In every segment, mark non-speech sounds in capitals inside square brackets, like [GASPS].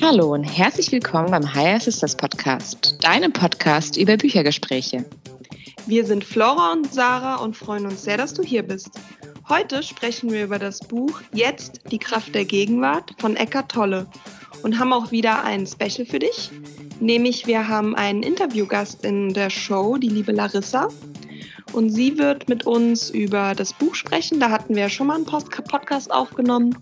Hallo und herzlich willkommen beim Higher Sisters Podcast, deinem Podcast über Büchergespräche. Wir sind Flora und Sarah und freuen uns sehr, dass du hier bist. Heute sprechen wir über das Buch Jetzt die Kraft der Gegenwart von Eckart Tolle und haben auch wieder ein Special für dich. Nämlich wir haben einen Interviewgast in der Show, die liebe Larissa. Und sie wird mit uns über das Buch sprechen. Da hatten wir ja schon mal einen Podcast aufgenommen.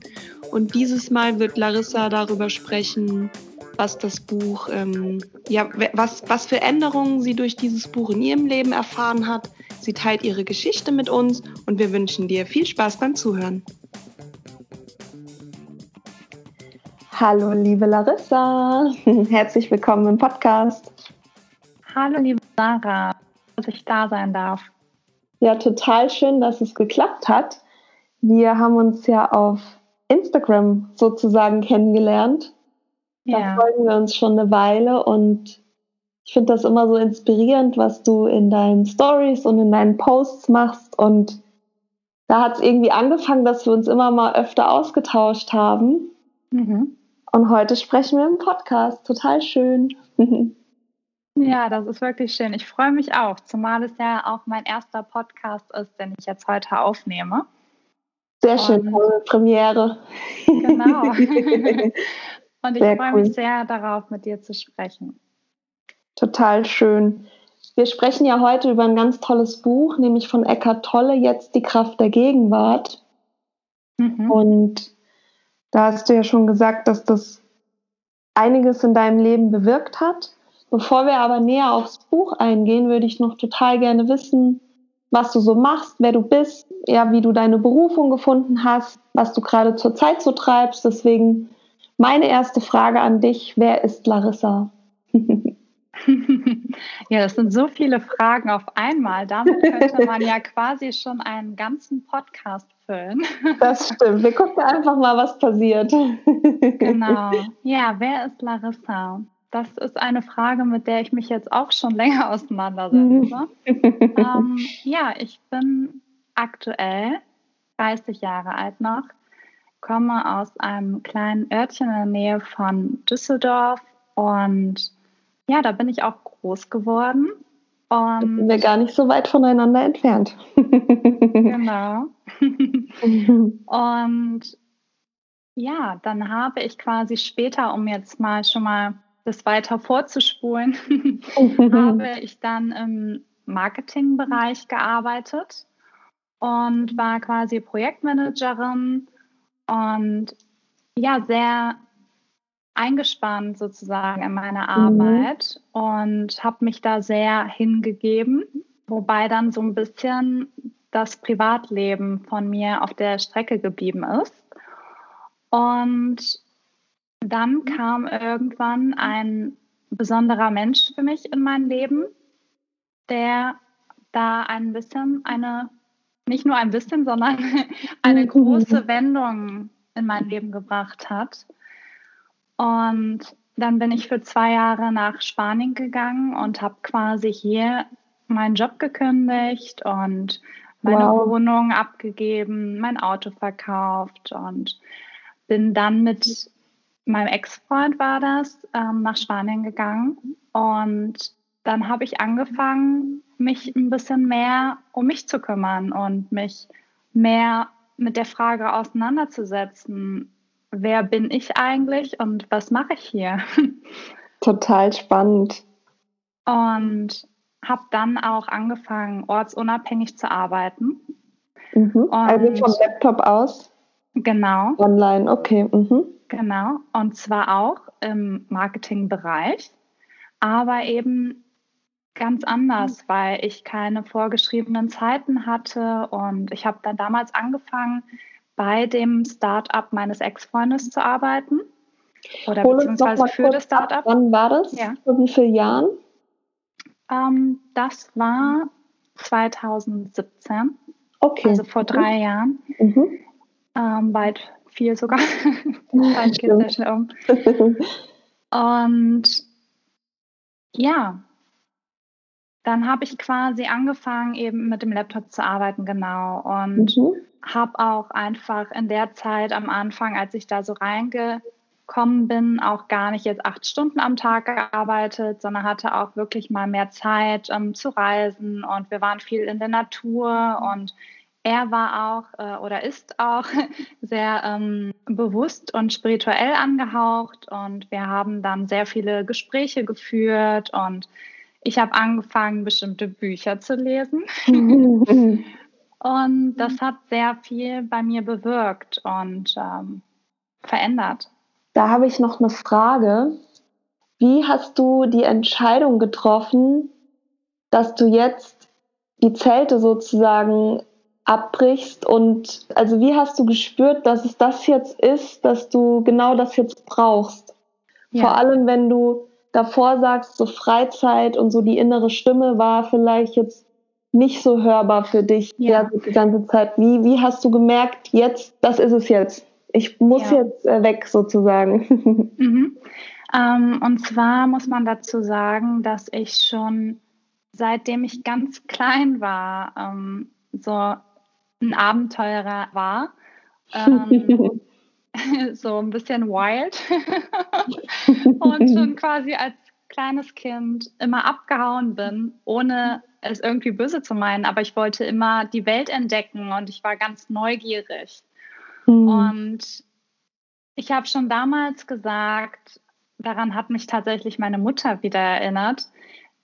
Und dieses Mal wird Larissa darüber sprechen, was das Buch, ähm, ja, was, was für Änderungen sie durch dieses Buch in ihrem Leben erfahren hat. Sie teilt ihre Geschichte mit uns und wir wünschen dir viel Spaß beim Zuhören. Hallo, liebe Larissa. [LAUGHS] Herzlich willkommen im Podcast. Hallo, liebe Sarah, dass ich da sein darf. Ja, total schön, dass es geklappt hat. Wir haben uns ja auf Instagram sozusagen kennengelernt. Da ja. folgen wir uns schon eine Weile und ich finde das immer so inspirierend, was du in deinen Stories und in deinen Posts machst. Und da hat es irgendwie angefangen, dass wir uns immer mal öfter ausgetauscht haben. Mhm. Und heute sprechen wir im Podcast. Total schön. [LAUGHS] Ja, das ist wirklich schön. Ich freue mich auch, zumal es ja auch mein erster Podcast ist, den ich jetzt heute aufnehme. Sehr schön, Und, Premiere. Genau. [LAUGHS] Und ich sehr freue cool. mich sehr darauf, mit dir zu sprechen. Total schön. Wir sprechen ja heute über ein ganz tolles Buch, nämlich von Eckhart Tolle, Jetzt die Kraft der Gegenwart. Mhm. Und da hast du ja schon gesagt, dass das einiges in deinem Leben bewirkt hat. Bevor wir aber näher aufs Buch eingehen, würde ich noch total gerne wissen, was du so machst, wer du bist, ja, wie du deine Berufung gefunden hast, was du gerade zur Zeit so treibst. Deswegen meine erste Frage an dich, wer ist Larissa? [LAUGHS] ja, das sind so viele Fragen auf einmal. Damit könnte man ja quasi schon einen ganzen Podcast füllen. [LAUGHS] Das stimmt. Wir gucken einfach mal, was passiert. Genau. [LAUGHS] Ja, wer ist Larissa? Das ist eine Frage, mit der ich mich jetzt auch schon [LAUGHS] länger auseinandersetze. ähm, ja, ich bin aktuell 30 Jahre alt noch, komme aus einem kleinen Örtchen in der Nähe von Düsseldorf und ja, da bin ich auch groß geworden. Und sind wir gar nicht so weit voneinander entfernt. genau. [LAUGHS] und ja, dann habe ich quasi später, um jetzt mal schon mal das weiter vorzuspulen, [LAUGHS] habe ich dann im Marketingbereich gearbeitet und war quasi Projektmanagerin und ja, sehr eingespannt sozusagen in meine mhm. Arbeit mhm. und habe mich da sehr hingegeben, wobei dann so ein bisschen das Privatleben von mir auf der Strecke geblieben ist. Und dann kam irgendwann ein besonderer Mensch für mich in mein Leben, der da ein bisschen eine, nicht nur ein bisschen, sondern [LAUGHS] eine große Wendung in mein Leben gebracht hat. Und dann bin ich für zwei Jahre nach Spanien gegangen und habe quasi hier meinen Job gekündigt und meine wow. Wohnung abgegeben, mein Auto verkauft und bin dann mit meinem Ex-Freund war das ähm, nach Spanien gegangen und dann habe ich angefangen, mich ein bisschen mehr um mich zu kümmern und mich mehr mit der Frage auseinanderzusetzen, wer bin ich eigentlich und was mache ich hier? [LAUGHS] Total spannend. Und habe dann auch angefangen, ortsunabhängig zu arbeiten. Mhm. Also vom Laptop aus? Genau. Online, okay. Mhm. Genau. Und zwar auch im Marketingbereich, aber eben ganz anders, weil ich keine vorgeschriebenen Zeiten hatte und ich habe dann damals angefangen, bei dem Startup meines Ex-Freundes zu arbeiten. Oder Hol beziehungsweise für das Startup. Wann war das? Ja. Vor wie vielen Jahren? Ähm, das war 2017. Okay. Also vor drei mhm. Jahren. Mhm. Ähm, bald vier sogar. [LAUGHS] Dann geht sehr schnell [LAUGHS] um. Und ja, dann habe ich quasi angefangen, eben mit dem Laptop zu arbeiten, genau. Und mhm. habe auch einfach in der Zeit am Anfang, als ich da so reingekommen bin, auch gar nicht jetzt acht Stunden am Tag gearbeitet, sondern hatte auch wirklich mal mehr Zeit ähm, zu reisen. Und wir waren viel in der Natur und er war auch äh, oder ist auch [LAUGHS] sehr ähm, bewusst und spirituell angehaucht und wir haben dann sehr viele Gespräche geführt und ich habe angefangen, bestimmte Bücher zu lesen. [LAUGHS] und das hat sehr viel bei mir bewirkt und ähm, verändert. Da habe ich noch eine Frage. Wie hast du die Entscheidung getroffen, dass du jetzt die Zelte sozusagen abbrichst und also wie hast du gespürt, dass es das jetzt ist, dass du genau das jetzt brauchst? Ja. Vor allem, wenn du davor sagst, so Freizeit und so die innere Stimme war vielleicht jetzt nicht so hörbar für dich ja. die ganze Zeit. Wie, wie hast du gemerkt, jetzt, das ist es jetzt? Ich muss ja. jetzt äh, weg sozusagen. [LAUGHS] Mhm. Ähm, und zwar muss man dazu sagen, dass ich schon seitdem ich ganz [LAUGHS] klein war, ähm, so ein Abenteurer war. Ähm, [LAUGHS] so ein bisschen wild [LAUGHS] und schon [LAUGHS] quasi als kleines Kind immer abgehauen bin, ohne es irgendwie böse zu meinen, aber ich wollte immer die Welt entdecken und ich war ganz neugierig. Mhm. Und ich habe schon damals gesagt, daran hat mich tatsächlich meine Mutter wieder erinnert,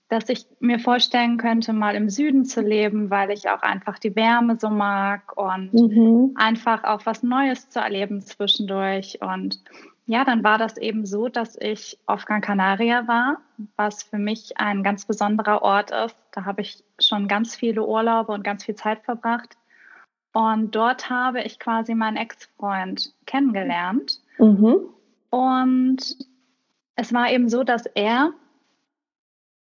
dass ich mir vorstellen könnte, mal im Süden zu leben, weil ich auch einfach die Wärme so mag und mhm. einfach auch was Neues zu erleben zwischendurch. Und ja, dann war das eben so, dass ich auf Gran Canaria war, was für mich ein ganz besonderer Ort ist. Da habe ich schon ganz viele Urlaube und ganz viel Zeit verbracht. Und dort habe ich quasi meinen Ex-Freund kennengelernt. Mhm. Und es war eben so, dass er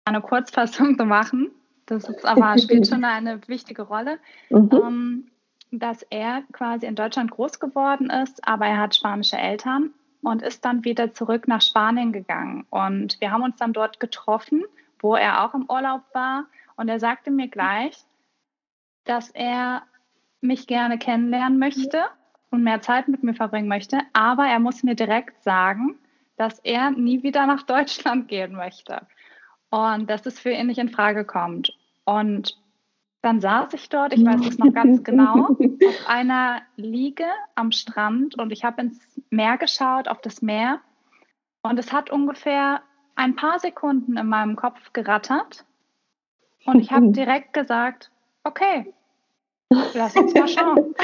eine Kurzfassung zu machen. Das ist aber [LAUGHS] spielt schon eine wichtige Rolle, mhm. ähm, dass er quasi in Deutschland groß geworden ist, aber er hat spanische Eltern und ist dann wieder zurück nach Spanien gegangen. Und wir haben uns dann dort getroffen, wo er auch im Urlaub war. Und er sagte mir gleich, dass er mich gerne kennenlernen möchte und mehr Zeit mit mir verbringen möchte. Aber er muss mir direkt sagen, dass er nie wieder nach Deutschland [LAUGHS] gehen möchte und dass es für ihn nicht in Frage kommt. Und dann saß ich dort, ich weiß es noch ganz [LAUGHS] genau, auf einer Liege am Strand und ich habe ins Meer geschaut, auf das Meer. Und es hat ungefähr ein paar Sekunden in meinem Kopf gerattert. Und ich habe direkt gesagt, okay, lass uns mal schauen.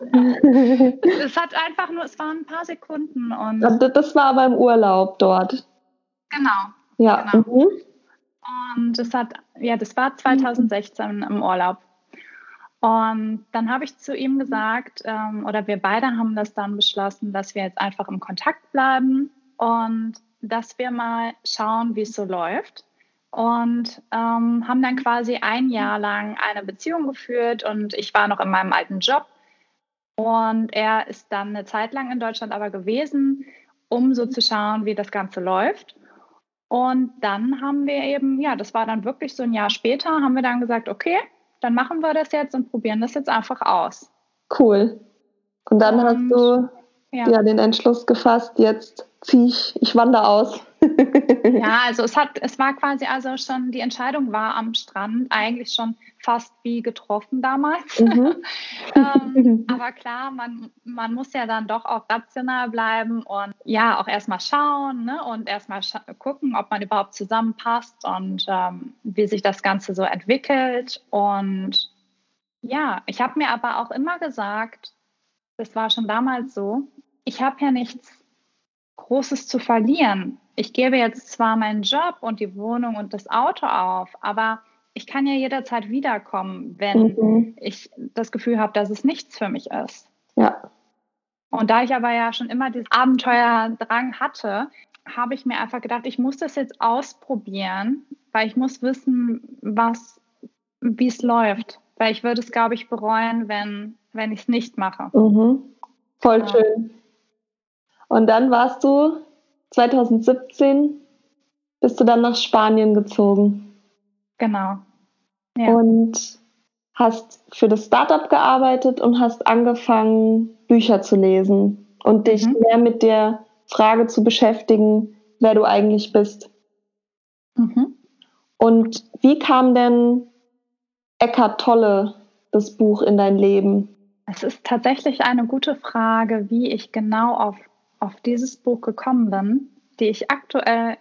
[LAUGHS] es hat einfach nur, es waren ein paar Sekunden. Und das war aber im Urlaub dort. Genau. Ja. Genau. Mhm. Und das hat, ja, das war 2016 im Urlaub. Und dann habe ich zu ihm gesagt, ähm, oder wir beide haben das dann beschlossen, dass wir jetzt einfach im Kontakt bleiben und dass wir mal schauen, wie es so läuft. Und ähm, haben dann quasi ein Jahr lang eine Beziehung geführt und ich war noch in meinem alten Job. Und er ist dann eine Zeit lang in Deutschland aber gewesen, um so zu schauen, wie das Ganze läuft. Und dann haben wir eben, ja, das war dann wirklich so ein Jahr später, haben wir dann gesagt, okay, dann machen wir das jetzt und probieren das jetzt einfach aus. Cool. Und dann und, hast du ja. ja den Entschluss gefasst, jetzt ziehe ich, ich wandere aus. [LAUGHS] ja, also es hat, es war quasi also schon, die Entscheidung war am Strand eigentlich schon fast wie getroffen damals. Mhm. [LAUGHS] ähm, [LAUGHS] aber klar, man, man muss ja dann doch auch rational bleiben und ja, auch erstmal schauen ne, und erstmal scha gucken, ob man überhaupt zusammenpasst und ähm, wie sich das Ganze so entwickelt. Und ja, ich habe mir aber auch immer gesagt, das war schon damals so, ich habe ja nichts Großes zu verlieren. Ich gebe jetzt zwar meinen Job und die Wohnung und das Auto auf, aber ich kann ja jederzeit wiederkommen, wenn mhm. ich das Gefühl habe, dass es nichts für mich ist. Ja. Und da ich aber ja schon immer diesen Abenteuerdrang hatte, habe ich mir einfach gedacht, ich muss das jetzt ausprobieren, weil ich muss wissen, was, wie es läuft. Weil ich würde es, glaube ich, bereuen, wenn, wenn ich es nicht mache. Mhm. Voll ja. schön. Und dann warst du 2017, bist du dann nach Spanien gezogen. Genau. Ja. Und hast für das Startup gearbeitet und hast angefangen, Bücher zu lesen und dich mhm. mehr mit der Frage zu beschäftigen, wer du eigentlich bist. Mhm. Und wie kam denn Eckart Tolle, das Buch, in dein Leben? Es ist tatsächlich eine gute Frage, wie ich genau auf, auf dieses Buch gekommen bin, die ich aktuell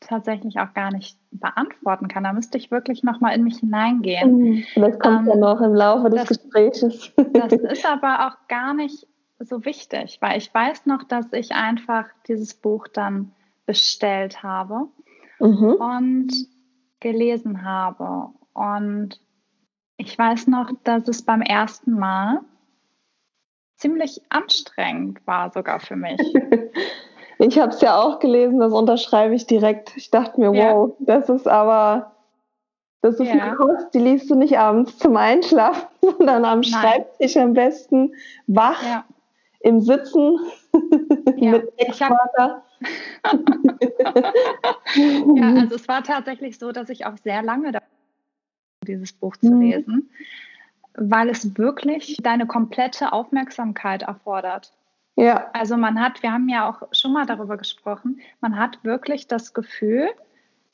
tatsächlich auch gar nicht beantworten kann. Da müsste ich wirklich nochmal in mich hineingehen. Das hm, kommt ähm, ja noch im Laufe des das, Gespräches. Das [LAUGHS] ist aber auch gar nicht so wichtig, weil ich weiß noch, dass ich einfach dieses Buch dann bestellt habe mhm. und gelesen habe. Und ich weiß noch, dass es beim ersten Mal ziemlich anstrengend war, sogar für mich. [LAUGHS] Ich habe es ja auch gelesen, das unterschreibe ich direkt. Ich dachte mir, ja. wow, das ist aber, das ist ja. eine Kost, die liest du nicht abends zum Einschlafen, [LAUGHS] sondern am Nein. Schreibtisch am besten wach, ja. im Sitzen [LAUGHS] mit Ex-Vater. ja, also es war tatsächlich so, dass ich auch sehr lange da dieses Buch zu mhm. Weil es wirklich deine komplette Aufmerksamkeit erfordert. Ja. Also man hat, wir haben ja auch schon mal darüber gesprochen, man hat wirklich das Gefühl,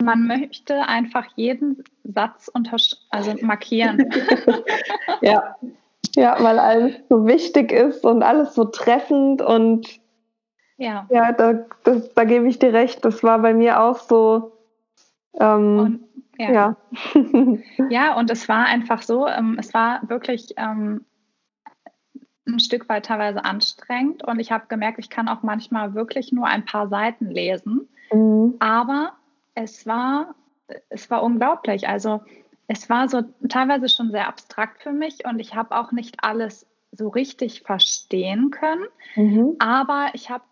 man möchte einfach jeden Satz also markieren. [LAUGHS] ja. ja, weil alles so wichtig ist und alles so treffend und ja, ja da, das, da gebe ich dir recht. Das war bei mir auch so. Ähm, und, ja. Ja. [LAUGHS] ja. und es war einfach so, ähm, es war wirklich ähm, ein Stück weit teilweise anstrengend und ich habe gemerkt, ich kann auch manchmal wirklich nur ein paar Seiten lesen. Mhm. Aber es war, es war unglaublich. Also es war so teilweise schon sehr abstrakt für mich und ich habe auch nicht alles so richtig verstehen können. Mhm. Aber ich habe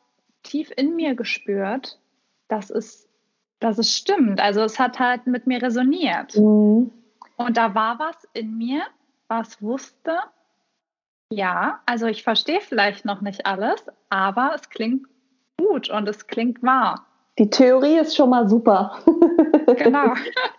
tief in mir gespürt, dass es, dass es stimmt. Also es hat halt mit mir resoniert. Mhm. Und da war was in mir, was wusste, ja, also ich verstehe vielleicht noch nicht alles, aber es klingt gut und es klingt wahr. Die Theorie ist schon mal super. Genau.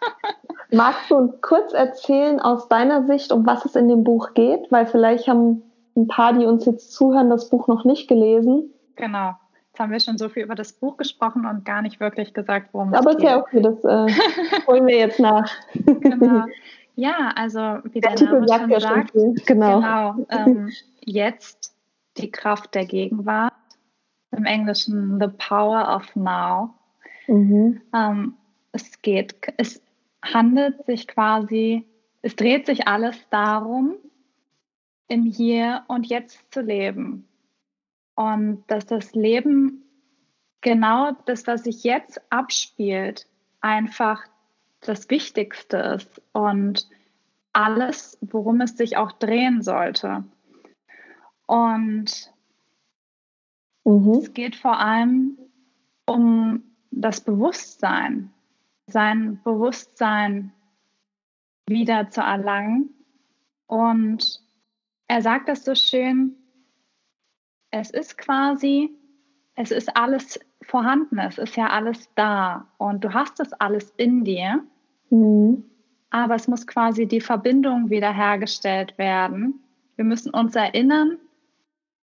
[LAUGHS] Magst du uns kurz erzählen aus deiner Sicht, um was es in dem Buch geht? Weil vielleicht haben ein paar, die uns jetzt zuhören, das Buch noch nicht gelesen. Genau. Jetzt haben wir schon so viel über das Buch gesprochen und gar nicht wirklich gesagt, worum Aber es geht. Aber ist ja okay, das äh, [LAUGHS] holen wir jetzt nach. genau. Ja, also wie der, der Name sagt schon sagt, schon genau, genau ähm, [LAUGHS] jetzt die Kraft der Gegenwart, im Englischen The Power of Now. Mhm. Ähm, es geht, es handelt sich quasi, es dreht sich alles darum, im Hier und Jetzt zu leben. Und dass das Leben genau das, was sich jetzt abspielt, einfach das Wichtigste ist und alles, worum es sich auch drehen sollte. Und mhm. es geht vor allem um das Bewusstsein, sein Bewusstsein wieder zu erlangen. Und er sagt das so schön, es ist quasi, es ist alles vorhanden, es ist ja alles da und du hast es alles in dir. Mhm. Aber es muss quasi die Verbindung wiederhergestellt werden. Wir müssen uns erinnern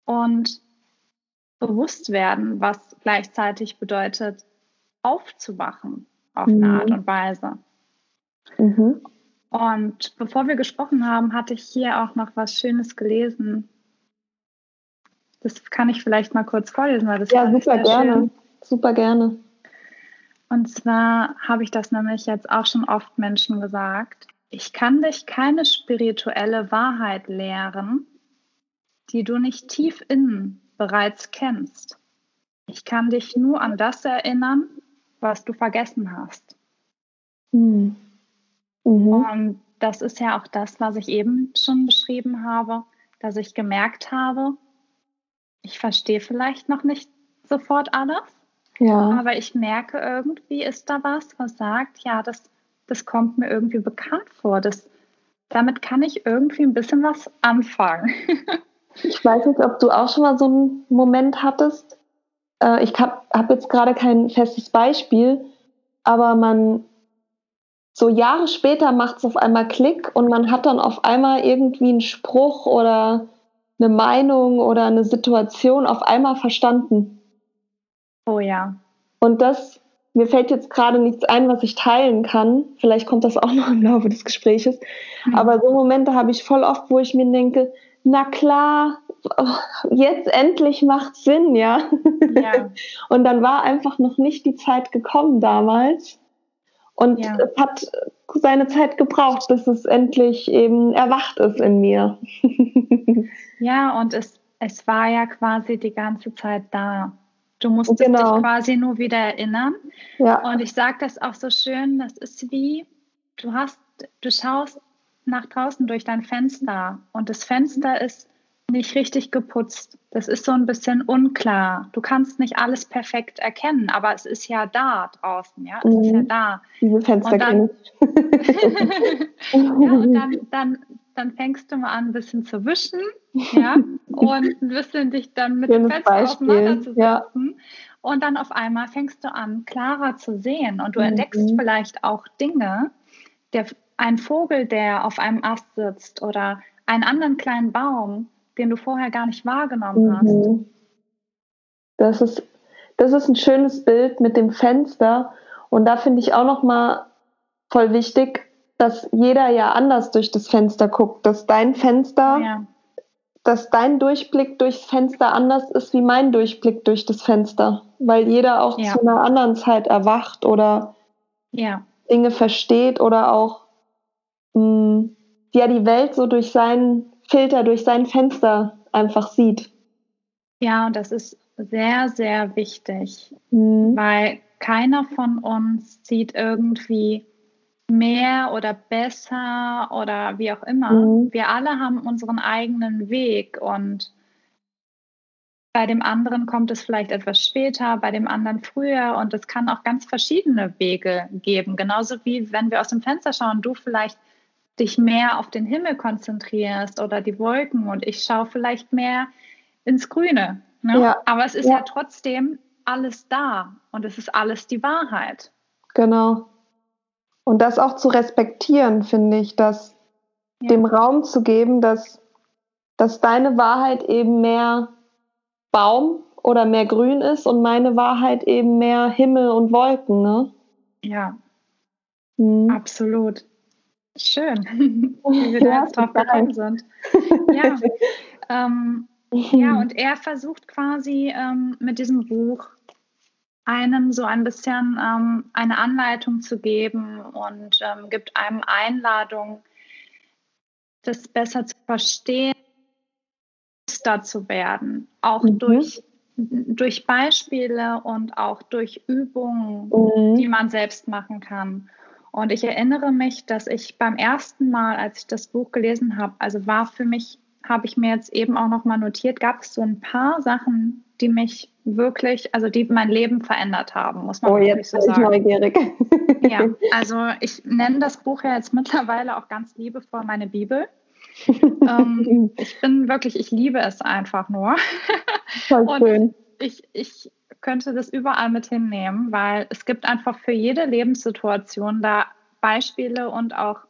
und bewusst werden, was gleichzeitig bedeutet, aufzuwachen auf mhm. eine Art und Weise. Mhm. Und bevor wir gesprochen haben, hatte ich hier auch noch was Schönes gelesen. Das kann ich vielleicht mal kurz vorlesen, weil das ja super gerne, schön. super gerne. Und zwar habe ich das nämlich jetzt auch schon oft Menschen gesagt. Ich kann dich keine spirituelle Wahrheit lehren, die du nicht tief innen bereits kennst. Ich kann dich nur an das erinnern, was du vergessen hast. Mhm. Mhm. Und das ist ja auch das, was ich eben schon beschrieben habe, dass ich gemerkt habe, ich verstehe vielleicht noch nicht sofort alles, ja. Aber ich merke irgendwie, ist da was, was sagt, ja, das, das kommt mir irgendwie bekannt vor. Das, damit kann ich irgendwie ein bisschen was anfangen. [LAUGHS] ich weiß nicht, ob du auch schon mal so einen Moment hattest. Äh, ich habe hab jetzt gerade kein festes Beispiel, aber man so Jahre später macht es auf einmal Klick und man hat dann auf einmal irgendwie einen Spruch oder eine Meinung oder eine Situation auf einmal verstanden. Oh ja. Und das, mir fällt jetzt gerade nichts ein, was ich teilen kann. Vielleicht kommt das auch noch im Laufe des Gespräches. Mhm. Aber so Momente habe ich voll oft, wo ich mir denke, na klar, jetzt endlich macht Sinn, ja. ja. [LAUGHS] Und dann war einfach noch nicht die Zeit gekommen damals. Und ja. es hat seine Zeit gebraucht, bis es endlich eben erwacht ist in mir. [LAUGHS] ja, und es, es war ja quasi die ganze Zeit da. Du musstest genau. dich quasi nur wieder erinnern. Ja. Und ich sage das auch so schön, das ist wie, du hast, du schaust nach draußen durch dein Fenster und das Fenster ist nicht richtig geputzt. Das ist so ein bisschen unklar. Du kannst nicht alles perfekt erkennen, aber es ist ja da draußen, ja, es mhm. ist ja mhm. da. Diese Fenster und dann, [LAUGHS] ja, und dann, dann, dann fängst du mal an, ein bisschen zu wischen, ja, und ein bisschen dich dann mit dem Fenster Beispiel. auseinanderzusetzen. Ja. Und dann auf einmal fängst du an, klarer zu sehen und du mhm. entdeckst vielleicht auch Dinge, der, ein Vogel, der auf einem Ast sitzt oder einen anderen kleinen Baum, den du vorher gar nicht wahrgenommen mhm. hast. Das ist, das ist ein schönes Bild mit dem Fenster. Und da finde ich auch noch mal voll wichtig, dass jeder ja anders durch das Fenster guckt, dass dein Fenster, ja. dass dein Durchblick durchs Fenster anders ist wie mein Durchblick durch das Fenster, weil jeder auch ja. zu einer anderen Zeit erwacht oder ja. Dinge versteht oder auch mh, mm, ja die Welt so durch seinen Filter, durch sein Fenster einfach sieht. Ja, und das ist sehr, sehr wichtig, mhm. weil keiner von uns sieht irgendwie mehr oder besser oder wie auch immer. Mhm. Wir alle haben unseren eigenen Weg und bei dem anderen kommt es vielleicht etwas später, bei dem anderen früher und es kann auch ganz verschiedene Wege geben. Genauso wie wenn wir aus dem Fenster schauen, du vielleicht dich mehr auf den Himmel konzentrierst oder die Wolken und ich schaue vielleicht mehr ins Grüne. Ne? Ja. Aber es ist ja. ja trotzdem alles da und es ist alles die Wahrheit. Genau. Und das auch zu respektieren, finde ich, dass ja. dem Raum zu geben, dass, dass deine Wahrheit eben mehr Baum oder mehr Grün ist und meine Wahrheit eben mehr Himmel und Wolken, ne? Ja. Mhm. Absolut. Schön, [LAUGHS] wie wir da jetzt drauf gekommen sind. Ja. Ähm, ja, [LAUGHS] und er versucht quasi ähm, mit diesem Buch einem so ein bisschen ähm, eine Anleitung zu geben und ähm, gibt einem Einladung, das besser zu verstehen, zu werden, auch mhm. durch, durch Beispiele und auch durch Übungen, mhm. die man selbst machen kann. Und ich erinnere mich, dass ich beim ersten Mal, als ich das Buch gelesen habe, also war für mich, habe ich mir jetzt eben auch nochmal notiert, gab es so ein paar Sachen, die mich wirklich, also die mein Leben verändert haben, muss man oh, jetzt so sagen. Ich neugierig. ja, also ich nenne das Buch ja jetzt mittlerweile auch ganz liebevoll meine Bibel. ähm, [LAUGHS] ich bin wirklich, ich liebe es einfach nur. Voll schön. ich, ich könnte das überall mit hinnehmen, weil es gibt einfach für jede Lebenssituation da Beispiele und auch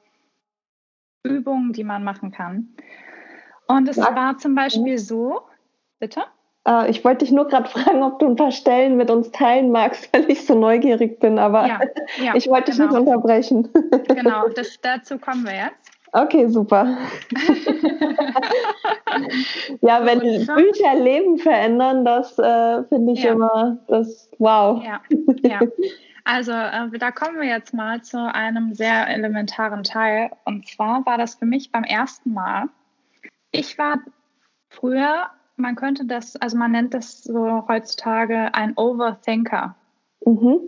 Übungen, die man machen kann. Und es ja. war zum Beispiel so, bitte? Äh, ich wollte dich nur gerade [LAUGHS] fragen, ob du ein paar Stellen mit uns teilen magst, weil ich so neugierig bin, aber ja, [LAUGHS] ja, ich wollte genau. dich nicht unterbrechen. [LAUGHS] Genau, das, dazu kommen wir jetzt. Okay, super. [LAUGHS] ja, wenn Bücher Leben verändern, das äh, finde ich ja. immer das Wow. Ja, ja. Also äh, da kommen wir jetzt mal zu einem sehr elementaren Teil. Und zwar war das für mich beim ersten Mal. Ich war früher, man könnte das, also man nennt das so heutzutage ein Overthinker. Mhm.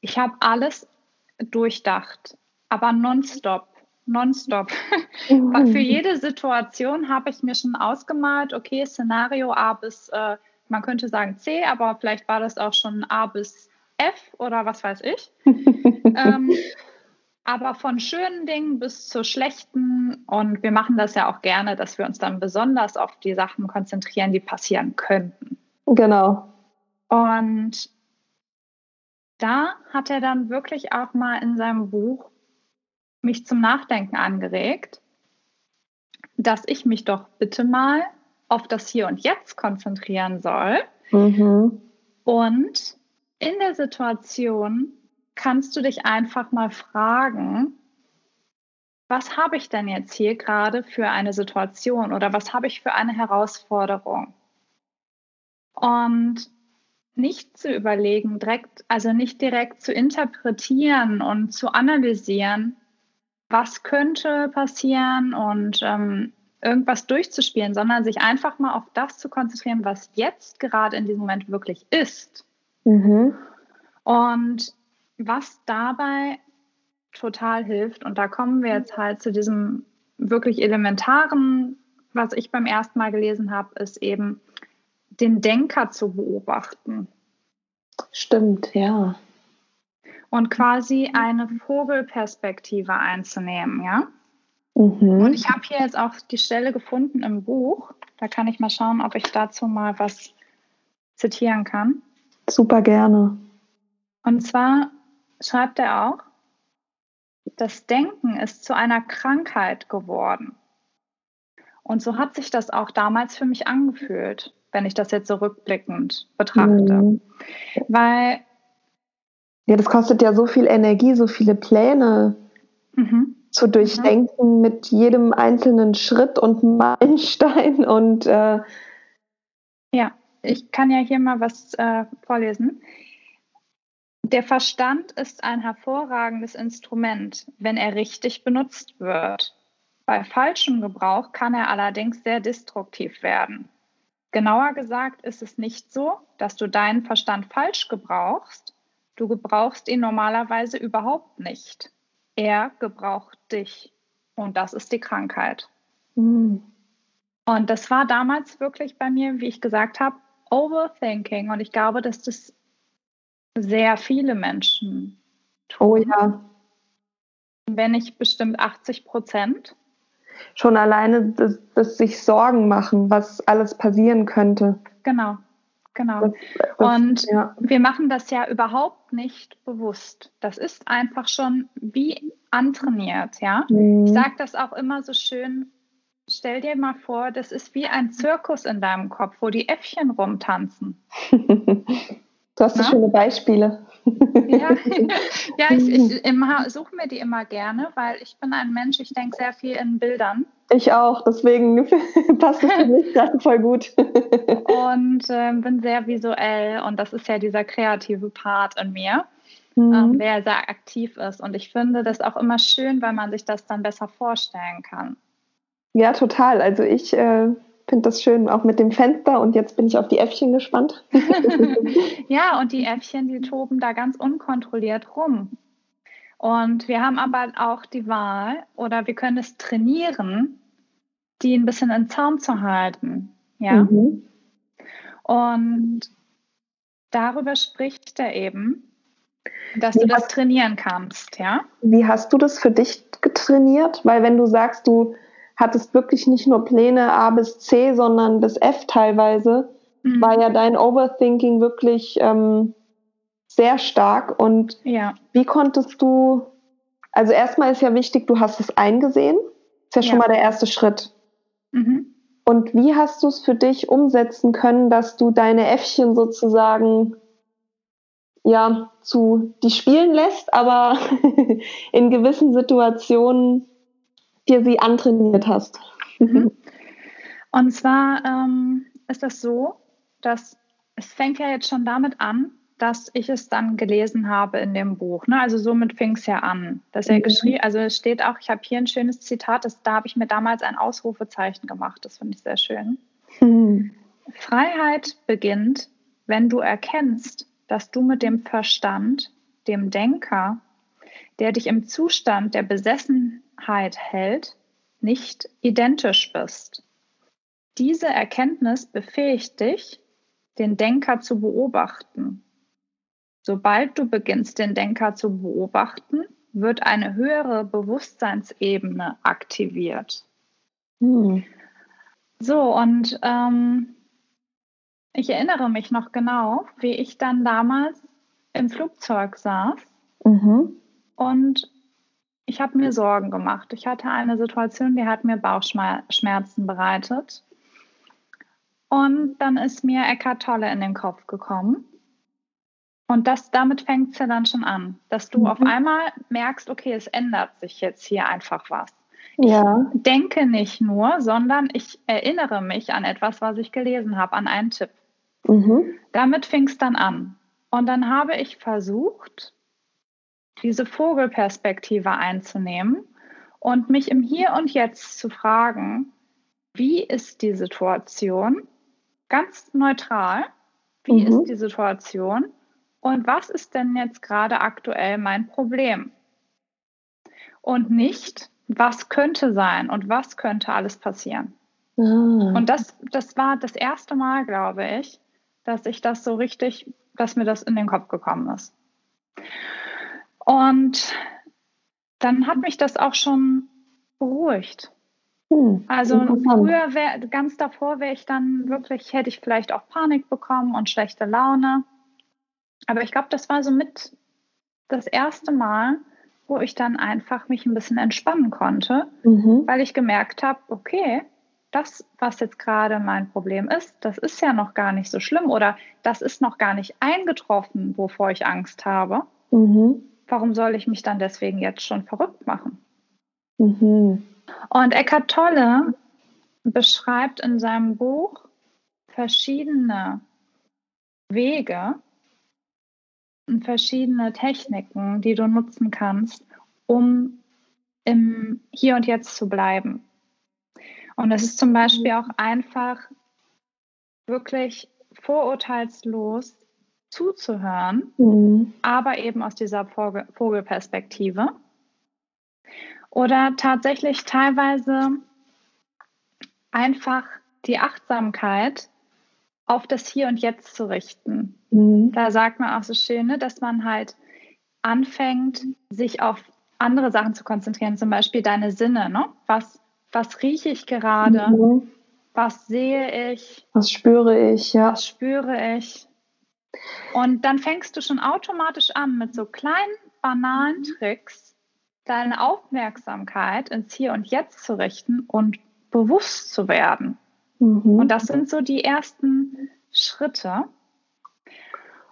Ich habe alles durchdacht, aber nonstop nonstop. Mhm. Für jede Situation habe ich mir schon ausgemalt, okay, Szenario A bis, äh, man könnte sagen C, aber vielleicht war das auch schon A bis F oder was weiß ich. [LAUGHS] ähm, aber von schönen Dingen bis zu schlechten. Und wir machen das ja auch gerne, dass wir uns dann besonders auf die Sachen konzentrieren, die passieren könnten. Genau. Und da hat er dann wirklich auch mal in seinem Buch mich zum Nachdenken angeregt, dass ich mich doch bitte mal auf das Hier und Jetzt konzentrieren soll. Mhm. Und in der Situation kannst du dich einfach mal fragen, was habe ich denn jetzt hier gerade für eine Situation oder was habe ich für eine Herausforderung? Und nicht zu überlegen, direkt, also nicht direkt zu interpretieren und zu analysieren, was könnte passieren und ähm, irgendwas durchzuspielen, sondern sich einfach mal auf das zu konzentrieren, was jetzt gerade in diesem Moment wirklich ist. Mhm. Und was dabei total hilft, und da kommen wir jetzt halt zu diesem wirklich elementaren, was ich beim ersten Mal gelesen habe, ist eben den Denker zu beobachten. Stimmt, ja. Und quasi eine Vogelperspektive einzunehmen, ja. Mhm. Und ich habe hier jetzt auch die Stelle gefunden im Buch. Da kann ich mal schauen, ob ich dazu mal was zitieren kann. Super gerne. Und zwar schreibt er auch, das Denken ist zu einer Krankheit geworden. Und so hat sich das auch damals für mich angefühlt, wenn ich das jetzt so rückblickend betrachte. Mhm. Weil. Ja, das kostet ja so viel Energie, so viele Pläne mhm. zu durchdenken mhm. mit jedem einzelnen Schritt und Meilenstein [LAUGHS] und. Äh ja, ich kann ja hier mal was äh, vorlesen. Der Verstand ist ein hervorragendes Instrument, wenn er richtig benutzt wird. Bei falschem Gebrauch kann er allerdings sehr destruktiv werden. Genauer gesagt ist es nicht so, dass du deinen Verstand falsch gebrauchst. Du gebrauchst ihn normalerweise überhaupt nicht. Er gebraucht dich. Und das ist die Krankheit. Mhm. Und das war damals wirklich bei mir, wie ich gesagt habe, Overthinking. Und ich glaube, dass das sehr viele Menschen tun. Oh ja. Wenn nicht bestimmt 80 Prozent. Schon alleine das, das, sich Sorgen machen, was alles passieren könnte. Genau, genau. Das, das, Und ja. wir machen das ja überhaupt nicht bewusst. Das ist einfach schon wie antrainiert, ja. Mhm. Ich sage das auch immer so schön. Stell dir mal vor, das ist wie ein Zirkus in deinem Kopf, wo die Äffchen rumtanzen. [LAUGHS] Du hast so schöne Beispiele. Ja, [LAUGHS] ja ich, ich suche mir die immer gerne, weil ich bin ein Mensch, ich denke sehr viel in Bildern. Ich auch, deswegen [LAUGHS] passt es für mich gerade voll gut. und äh, bin sehr visuell und das ist ja dieser kreative Part in mir, mhm. ähm, der sehr aktiv ist. Und ich finde das auch immer schön, weil man sich das dann besser vorstellen kann. Ja, total. Also ich äh, finde das schön, auch mit dem Fenster. Und jetzt bin ich auf die Äffchen gespannt. [LAUGHS] ja, und die Äffchen, die toben da ganz unkontrolliert rum. Und wir haben aber auch die Wahl, oder wir können es trainieren, die ein bisschen in Zaum zu halten. Ja. Mhm. Und darüber spricht er eben, dass wie du das trainieren kannst, ja? Wie hast du das für dich getrainiert? Weil wenn du sagst, du hattest wirklich nicht nur Pläne A bis C, sondern bis F teilweise, mhm. war ja dein Overthinking wirklich ähm, sehr stark. Und ja. wie konntest du, also erstmal ist ja wichtig, du hast es eingesehen, ist ja, ja. schon mal der erste Schritt. Mhm. Und wie hast du es für dich umsetzen können, dass du deine Äffchen sozusagen ja zu die spielen lässt, aber [LAUGHS] in gewissen Situationen dir sie antrainiert hast. Mhm. Und zwar ähm, ist das so, dass es fängt ja jetzt schon damit an, dass ich es dann gelesen habe in dem Buch. Ne? Also somit fing es ja an. Dass er mhm. geschrieben, also es steht auch, ich habe hier ein schönes Zitat, das, da habe ich mir damals ein Ausrufezeichen gemacht. Das finde ich sehr schön. Mhm. Freiheit beginnt, wenn du erkennst, dass du mit dem Verstand, dem Denker, der dich im Zustand der Besessenheit Wahrheit hält, nicht identisch bist. Diese Erkenntnis befähigt dich, den Denker zu beobachten. Sobald du beginnst, den Denker zu beobachten, wird eine höhere Bewusstseinsebene aktiviert. Hm. So, und ähm, ich erinnere mich noch genau, wie ich dann damals im Flugzeug saß mhm. und ich habe mir Sorgen gemacht. Ich hatte eine Situation, die hat mir Bauchschmerzen bereitet. Und dann ist mir Eckart Tolle in den Kopf gekommen. Und das, damit fängt es ja dann schon an, dass du mhm. auf einmal merkst, okay, es ändert sich jetzt hier einfach was. Ja. Ich denke nicht nur, sondern ich erinnere mich an etwas, was ich gelesen habe, an einen Tipp. Mhm. Damit fing es dann an. Und dann habe ich versucht, diese Vogelperspektive einzunehmen und mich im Hier und Jetzt zu fragen, wie ist die Situation? Ganz neutral. Wie mhm. ist die Situation? Und was ist denn jetzt gerade aktuell mein Problem? Und nicht, was könnte sein und was könnte alles passieren. Ah. Und das, das war das erste Mal, glaube ich, dass ich das so richtig, dass mir das in den Kopf gekommen ist. Und dann hat mich das auch schon beruhigt. Hm, also früher wär, ganz davor wäre ich dann wirklich, hätte ich vielleicht auch Panik bekommen und schlechte Laune. Aber ich glaube, das war so mit das erste Mal, wo ich dann einfach mich ein bisschen entspannen konnte, mhm. weil ich gemerkt habe, okay, das, was jetzt gerade mein Problem ist, das ist ja noch gar nicht so schlimm oder das ist noch gar nicht eingetroffen, wovor ich Angst habe. Mhm. Warum soll ich mich dann deswegen jetzt schon verrückt machen? Mhm. Und Eckhart Tolle beschreibt in seinem Buch verschiedene Wege, verschiedene Techniken, die du nutzen kannst, um im Hier und Jetzt zu bleiben. Und es ist zum Beispiel auch einfach wirklich vorurteilslos zuzuhören, mhm. aber eben aus dieser Vogel Vogelperspektive. Oder tatsächlich teilweise einfach die Achtsamkeit auf das Hier und Jetzt zu richten. Mhm. Da sagt man auch so schön, ne, dass man halt anfängt, sich auf andere Sachen zu konzentrieren, zum Beispiel deine Sinne. Ne? Was, was rieche ich gerade? Mhm. Was sehe ich? Was spüre ich? Ja. Was spüre ich? Und dann fängst du schon automatisch an, mit so kleinen, banalen Tricks deine Aufmerksamkeit ins Hier und Jetzt zu richten und bewusst zu werden. Mhm. Und das sind so die ersten Schritte.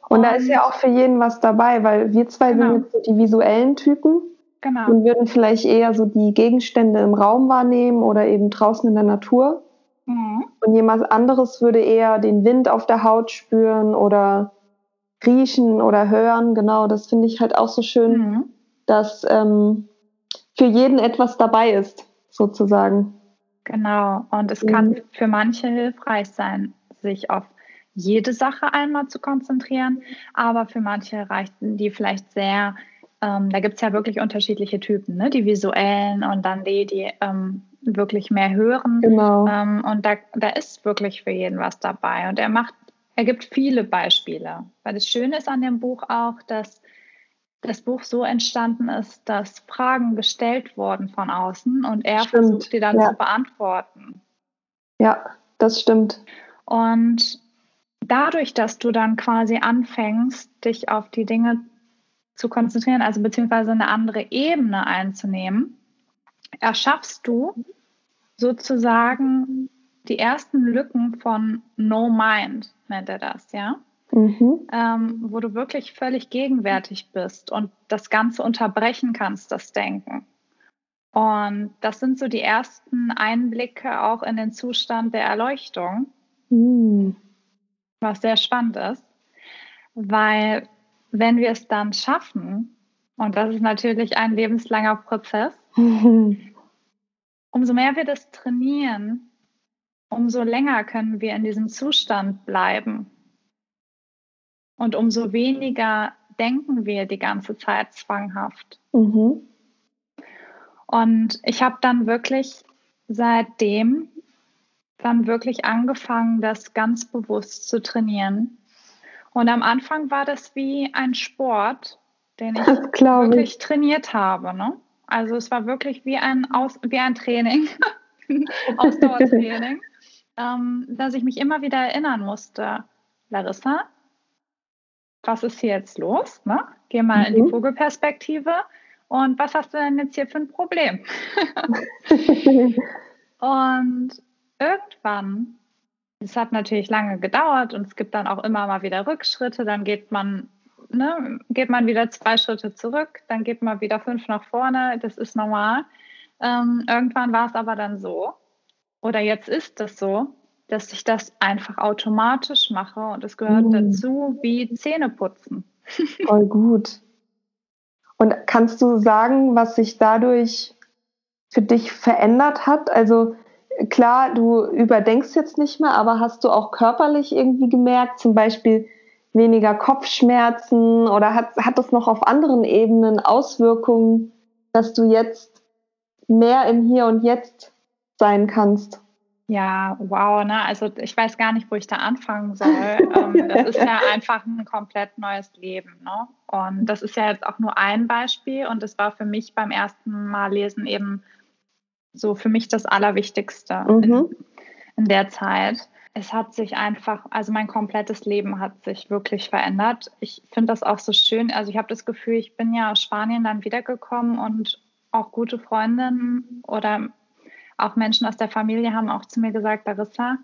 Und, und, da ist ja auch für jeden was dabei, weil wir zwei genau. sind jetzt so die visuellen Typen genau. und würden vielleicht eher so die Gegenstände im Raum wahrnehmen oder eben draußen in der Natur. Mhm. Und jemand anderes würde eher den Wind auf der Haut spüren oder riechen oder hören. Genau, das finde ich halt auch so schön, mhm. dass ähm, für jeden etwas dabei ist, sozusagen. Genau, und es mhm. kann für manche hilfreich sein, sich auf jede Sache einmal zu konzentrieren, aber für manche reichten die vielleicht sehr, ähm, da gibt es ja wirklich unterschiedliche Typen, ne? die visuellen und dann die, die ähm, wirklich mehr hören. Genau. Ähm, und da, da ist wirklich für jeden was dabei. Und er macht, er gibt viele Beispiele. Weil das Schöne ist an dem Buch auch, dass das Buch so entstanden ist, dass Fragen gestellt wurden von außen und er stimmt. versucht, die dann ja. zu beantworten. Ja, das stimmt. Und dadurch, dass du dann quasi anfängst, dich auf die Dinge zu konzentrieren, also beziehungsweise eine andere Ebene einzunehmen, erschaffst du sozusagen die ersten Lücken von No Mind, nennt er das, ja? mhm. ähm, wo du wirklich völlig gegenwärtig bist und das Ganze unterbrechen kannst, das Denken. Und das sind so die ersten Einblicke auch in den Zustand der Erleuchtung, mhm. was sehr spannend ist, weil wenn wir es dann schaffen, und das ist natürlich ein lebenslanger Prozess, mhm. [LAUGHS] umso mehr wir das trainieren, umso länger können wir in diesem Zustand bleiben. Und umso weniger denken wir die ganze Zeit zwanghaft. Mhm. Und ich habe dann wirklich seitdem dann wirklich angefangen, das ganz bewusst zu trainieren. Und am Anfang war das wie ein Sport, den ich wirklich ich. trainiert habe. Ne? Also es war wirklich wie ein, Aus wie ein Training, [LAUGHS] [LAUGHS] Ausdauertraining, ähm, dass ich mich immer wieder erinnern musste, Larissa, was ist hier jetzt los? Ne? Geh mal mhm. in die mhm. Vogelperspektive Und was hast du denn jetzt hier für ein Problem? [LAUGHS] und irgendwann, es hat natürlich lange gedauert und es gibt dann auch immer mal wieder Rückschritte, dann geht man, ne, geht man wieder zwei Schritte zurück, dann geht man wieder fünf nach vorne, das ist normal. Ähm, irgendwann war es aber dann so, oder jetzt ist es so, dass ich das einfach automatisch mache und es gehört mm. dazu wie Zähne putzen. [LAUGHS] Voll gut. Und kannst du sagen, was sich dadurch für dich verändert hat? Also klar, du überdenkst jetzt nicht mehr, aber hast du auch körperlich irgendwie gemerkt, zum Beispiel weniger Kopfschmerzen oder hat, hat das noch auf anderen Ebenen Auswirkungen, dass du jetzt mehr im Hier und Jetzt sein kannst? Ja, wow, ne? Also ich weiß gar nicht, wo ich da anfangen soll. [LAUGHS] ähm, das ist ja einfach ein komplett neues Leben, ne? Und das ist ja jetzt auch nur ein Beispiel und es war für mich beim ersten Mal lesen eben so für mich das Allerwichtigste mhm. in, in der Zeit. Es hat sich einfach, also mein komplettes Leben hat sich wirklich verändert. Ich finde das auch so schön. Also ich habe das Gefühl, ich bin ja aus Spanien dann wiedergekommen und auch gute Freundinnen oder auch Menschen aus der Familie haben auch zu mir gesagt, Larissa,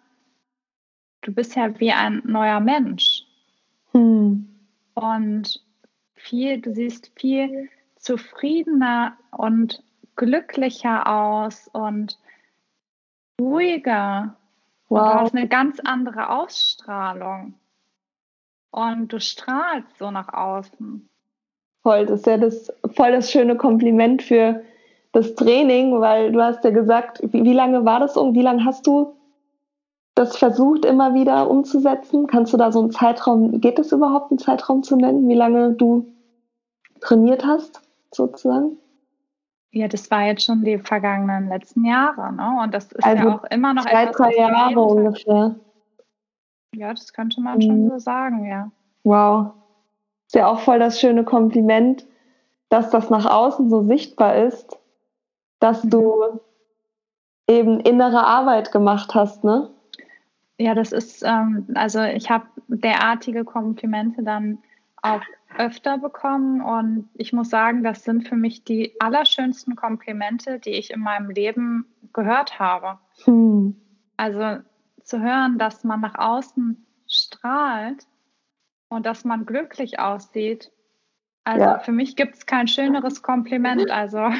du bist ja wie ein neuer Mensch. Hm. Und viel, du siehst viel zufriedener und glücklicher aus und ruhiger. Wow. Und du hast eine ganz andere Ausstrahlung. Und du strahlst so nach außen. Voll, das ist ja das, voll das schöne Kompliment für das Training, weil du hast ja gesagt, wie, wie lange war das um? Wie lange hast du das versucht immer wieder umzusetzen? Kannst du da so einen Zeitraum, geht es überhaupt einen Zeitraum zu nennen, wie lange du trainiert hast, sozusagen? Ja, das war jetzt schon die vergangenen letzten Jahre, ne? Und das ist also ja auch immer noch zwei, etwas, drei Jahre ungefähr. Ja, das könnte man mhm. schon so sagen, ja. Wow. Ist ja auch voll das schöne Kompliment, dass das nach außen so sichtbar ist dass du eben innere Arbeit gemacht hast, ne? Ja, das ist, ähm, also ich habe derartige Komplimente dann auch öfter bekommen und ich muss sagen, das sind für mich die allerschönsten Komplimente, die ich in meinem Leben gehört habe. Hm. Also zu hören, dass man nach außen strahlt und dass man glücklich aussieht. Also ja. für mich gibt es kein schöneres Kompliment. Also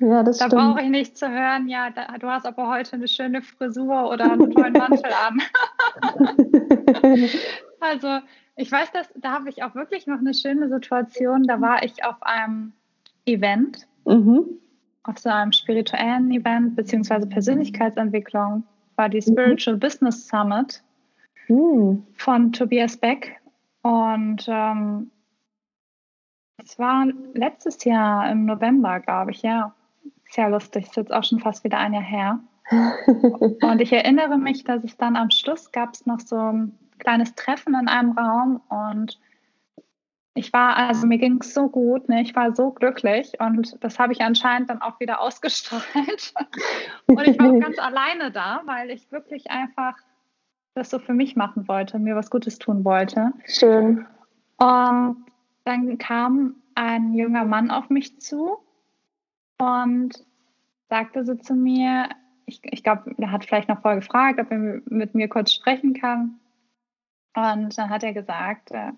ja, das da brauche ich nicht zu hören, ja, da, du hast aber heute eine schöne Frisur oder einen tollen Mantel an. [LAUGHS] also, ich weiß, dass da habe ich auch wirklich noch eine schöne Situation. Da war ich auf einem Event, mhm. auf so einem spirituellen Event, beziehungsweise Persönlichkeitsentwicklung, war die Spiritual mhm. Business Summit mhm. von Tobias Beck. Und ähm, es war letztes Jahr im November, glaube ich, ja. Sehr lustig, ist jetzt auch schon fast wieder ein Jahr her. [LAUGHS] und ich erinnere mich, dass es dann am Schluss gab es noch so ein kleines Treffen in einem Raum und ich war, also mir ging es so gut, ne? ich war so glücklich und das habe ich anscheinend dann auch wieder [LAUGHS] ausgestrahlt. und ich war auch ganz [LAUGHS] alleine da, weil ich wirklich einfach das so für mich machen wollte, mir was Gutes tun wollte. Schön. Und dann kam ein junger Mann auf mich zu und sagte so zu mir, ich, ich glaube, er hat vielleicht noch vorher gefragt, ob er mit mir kurz sprechen kann. Und dann hat er gesagt, äh,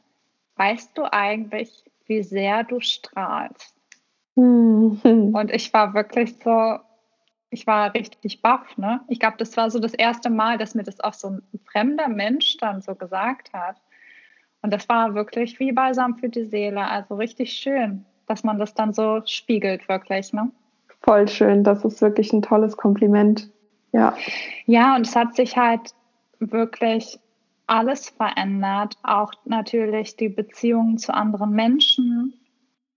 weißt du eigentlich, wie sehr du strahlst? Mhm. Und ich war wirklich so, ich war richtig baff. Ne? Ich glaube, das war so das erste Mal, dass mir das auch so ein fremder Mensch dann so gesagt hat. Und das war wirklich wie Balsam für die Seele. Also richtig schön dass man das dann so spiegelt, wirklich. Ne? Voll schön, das ist wirklich ein tolles Kompliment. Ja. Ja, und es hat sich halt wirklich alles verändert, auch natürlich die Beziehungen zu anderen Menschen.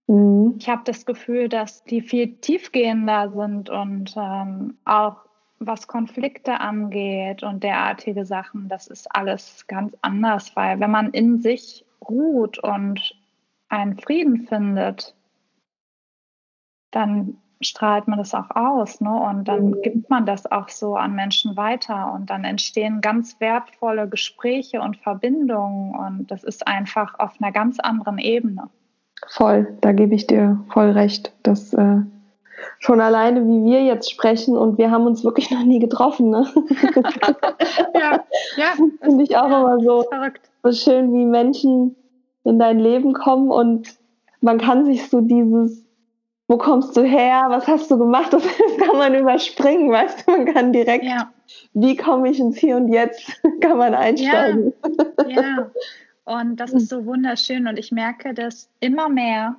Mhm. Ich habe das Gefühl, dass die viel tiefgehender sind und ähm, auch was Konflikte angeht und derartige Sachen, das ist alles ganz anders, weil wenn man in sich ruht und einen Frieden findet, dann strahlt man das auch aus ne? und dann mhm. gibt man das auch so an Menschen weiter und dann entstehen ganz wertvolle Gespräche und Verbindungen und das ist einfach auf einer ganz anderen Ebene. Voll, da gebe ich dir voll recht. Das äh, schon alleine, wie wir jetzt sprechen und wir haben uns wirklich [LAUGHS] noch nie getroffen, ne? [LAUGHS] ja, ja. Finde ich auch ja, immer so, so schön, wie Menschen in dein Leben kommen und man kann sich so dieses, wo kommst du her, was hast du gemacht, [LAUGHS] das kann man überspringen, weißt du, man kann direkt, ja. wie komme ich ins Hier und Jetzt, [LAUGHS] kann man einsteigen. Ja, ja. [LAUGHS] und das ist so wunderschön und ich merke, dass immer mehr,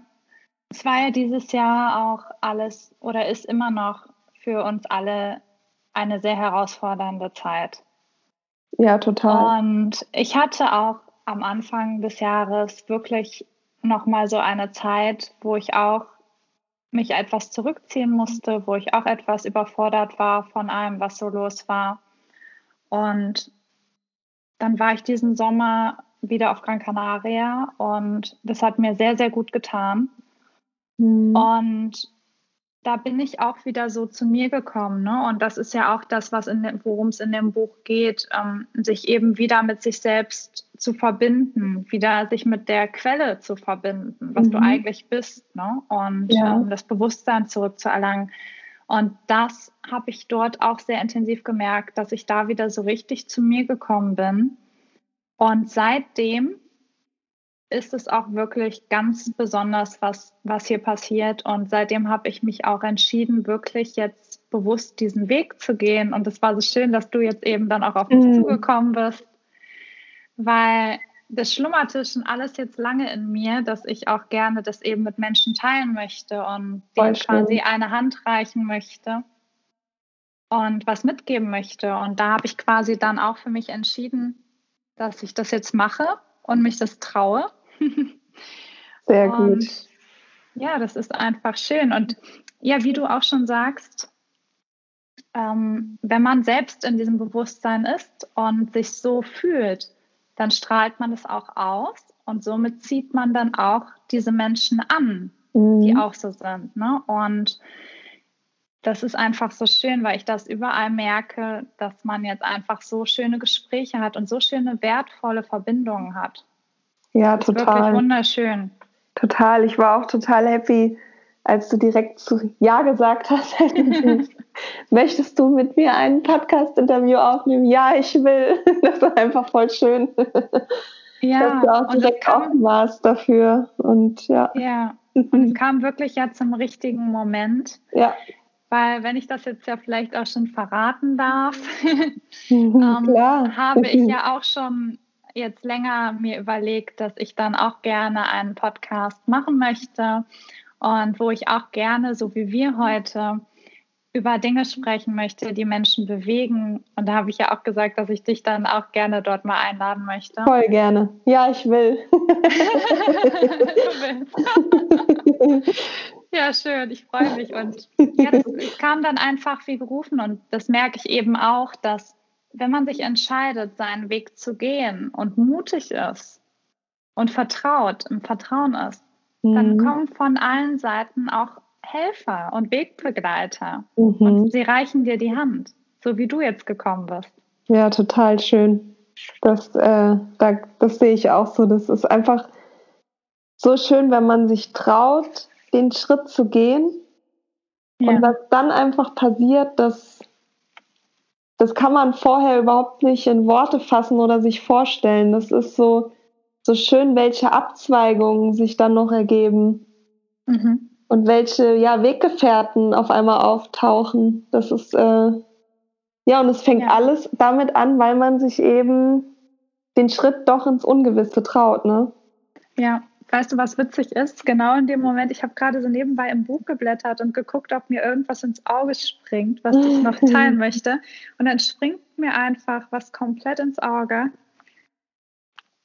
es war ja dieses Jahr auch alles oder ist immer noch für uns alle eine sehr herausfordernde Zeit. Ja, total. Und ich hatte auch am Anfang des Jahres wirklich nochmal so eine Zeit, wo ich auch mich etwas zurückziehen musste, wo ich auch etwas überfordert war von allem, was so los war. Und dann war ich diesen Sommer wieder auf Gran Canaria und das hat mir sehr, sehr gut getan. Mhm. Und da bin ich auch wieder so zu mir gekommen. Ne? Und das ist ja auch das, was in worum es in dem Buch geht, ähm, sich eben wieder mit sich selbst zu verbinden, wieder sich mit der Quelle zu verbinden, was mhm. du eigentlich bist, ne? Und ja. ähm, das Bewusstsein zurückzuerlangen. Und das habe ich dort auch sehr intensiv gemerkt, dass ich da wieder so richtig zu mir gekommen bin. Und seitdem ist es auch wirklich ganz besonders, was, was hier passiert. Und seitdem habe ich mich auch entschieden, wirklich jetzt bewusst diesen Weg zu gehen. Und es war so schön, dass du jetzt eben dann auch auf mich mhm. zugekommen bist, weil das schlummerte schon alles jetzt lange in mir, dass ich auch gerne das eben mit Menschen teilen möchte und denen quasi eine Hand reichen möchte und was mitgeben möchte. Und da habe ich quasi dann auch für mich entschieden, dass ich das jetzt mache und mich das traue. [LAUGHS] Sehr und gut. Ja, das ist einfach schön. Und ja, wie du auch schon sagst, ähm, wenn man selbst in diesem Bewusstsein ist und sich so fühlt, dann strahlt man es auch aus und somit zieht man dann auch diese Menschen an, mhm. die auch so sind. Ne? Und das ist einfach so schön, weil ich das überall merke, dass man jetzt einfach so schöne Gespräche hat und so schöne wertvolle Verbindungen hat. Ja, das total. wirklich wunderschön. Total. Ich war auch total happy, als du direkt zu Ja gesagt hast. [LAUGHS] Möchtest du mit mir ein Podcast-Interview aufnehmen? Ja, ich will. Das war einfach voll schön. Ja, dass du auch direkt kam, offen warst dafür. Und ja. Ja, und es kam wirklich ja zum richtigen Moment. Ja. Weil, wenn ich das jetzt ja vielleicht auch schon verraten darf, [LAUGHS] [LAUGHS] ähm, habe ich ja [LAUGHS] auch schon jetzt länger mir überlegt, dass ich dann auch gerne einen Podcast machen möchte und wo ich auch gerne, so wie wir heute, über Dinge sprechen möchte, die Menschen bewegen. Und da habe ich ja auch gesagt, dass ich dich dann auch gerne dort mal einladen möchte. Voll gerne. Ja, ich will. Ja, schön. Ich freue mich. Und das [LAUGHS] kam dann einfach wie gerufen. Und das merke ich eben auch, dass wenn man sich entscheidet, seinen Weg zu gehen und mutig ist und vertraut, im Vertrauen ist, mhm. dann kommen von allen Seiten auch Helfer und Wegbegleiter mhm. und sie reichen dir die Hand, so wie du jetzt gekommen bist. Ja, total schön. Das, äh, da, das sehe ich auch so. Das ist einfach so schön, wenn man sich traut, den Schritt zu gehen. Ja. Und was dann einfach passiert, dass das kann man vorher überhaupt nicht in Worte fassen oder sich vorstellen. Das ist so, so schön, welche Abzweigungen sich dann noch ergeben. Mhm. Und welche ja, Weggefährten auf einmal auftauchen. Das ist, äh, ja, und es fängt ja. alles damit an, weil man sich eben den Schritt doch ins Ungewisse traut, ne? Ja, Weißt du, was witzig ist? Genau in dem Moment, ich habe gerade so nebenbei im Buch geblättert und geguckt, ob mir irgendwas ins Auge springt, was ich noch [GASPS] teilen möchte. Und dann springt mir einfach was komplett ins Auge.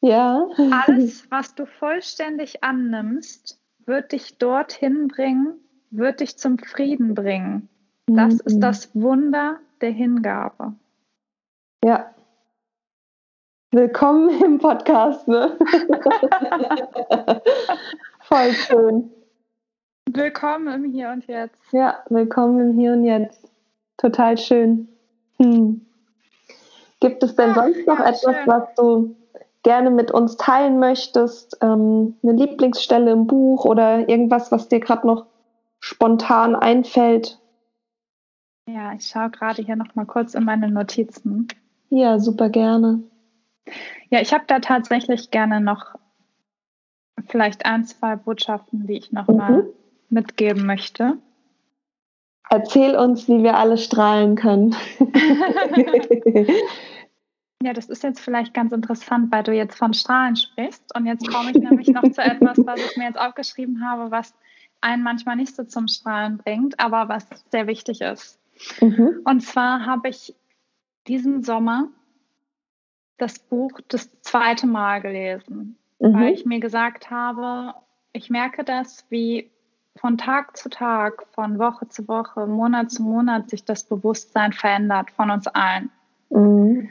Ja. Alles, [LAUGHS] was du vollständig annimmst, wird dich dorthin bringen, wird dich zum Frieden bringen. Das mhm. ist das Wunder der Hingabe. Ja, Willkommen im Podcast, ne? [LAUGHS] Voll schön. Willkommen im Hier und Jetzt. Ja, willkommen im Hier und Jetzt. Total schön. Hm. Gibt es denn Ach, sonst noch ja, etwas, schön. was du gerne mit uns teilen möchtest, ähm, eine Lieblingsstelle im Buch oder irgendwas, was dir gerade noch spontan einfällt. Ja, ich schaue gerade hier noch mal kurz in meine Notizen. Ja, super gerne. Ja, ich habe da tatsächlich gerne noch vielleicht ein, zwei Botschaften, die ich noch mhm. mitgeben möchte. Erzähl uns, wie wir alle strahlen können. [LAUGHS] [LAUGHS] ja, das ist jetzt vielleicht ganz interessant, weil du jetzt von Strahlen sprichst. Und jetzt komme ich nämlich noch zu etwas, was ich mir jetzt aufgeschrieben habe, was einen manchmal nicht so zum Strahlen bringt, aber was sehr wichtig ist. Mhm. Und zwar habe ich diesen Sommer das Buch das zweite Mal gelesen, mhm. weil ich mir gesagt habe, ich merke das, wie von Tag zu Tag, von Woche zu Woche, Monat zu Monat sich das Bewusstsein verändert von uns allen. Mhm.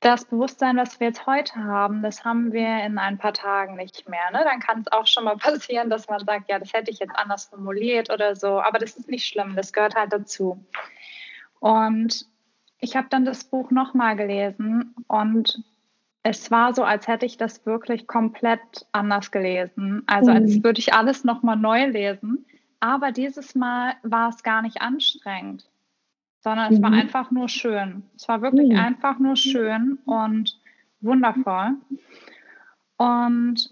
Das Bewusstsein, was wir jetzt heute haben, das haben wir in ein paar Tagen nicht mehr. Ne? Dann kann es auch schon mal [LAUGHS] passieren, dass man sagt, ja, das hätte ich jetzt anders formuliert oder so. Aber das ist nicht schlimm, das gehört halt dazu. Und ich habe dann das Buch nochmal gelesen und es war so, als hätte ich das wirklich komplett anders gelesen. Also als mhm. würde ich alles nochmal neu lesen. Aber dieses Mal war es gar nicht anstrengend, sondern es mhm. war einfach nur schön. Es war wirklich mhm. einfach nur schön und wundervoll. Und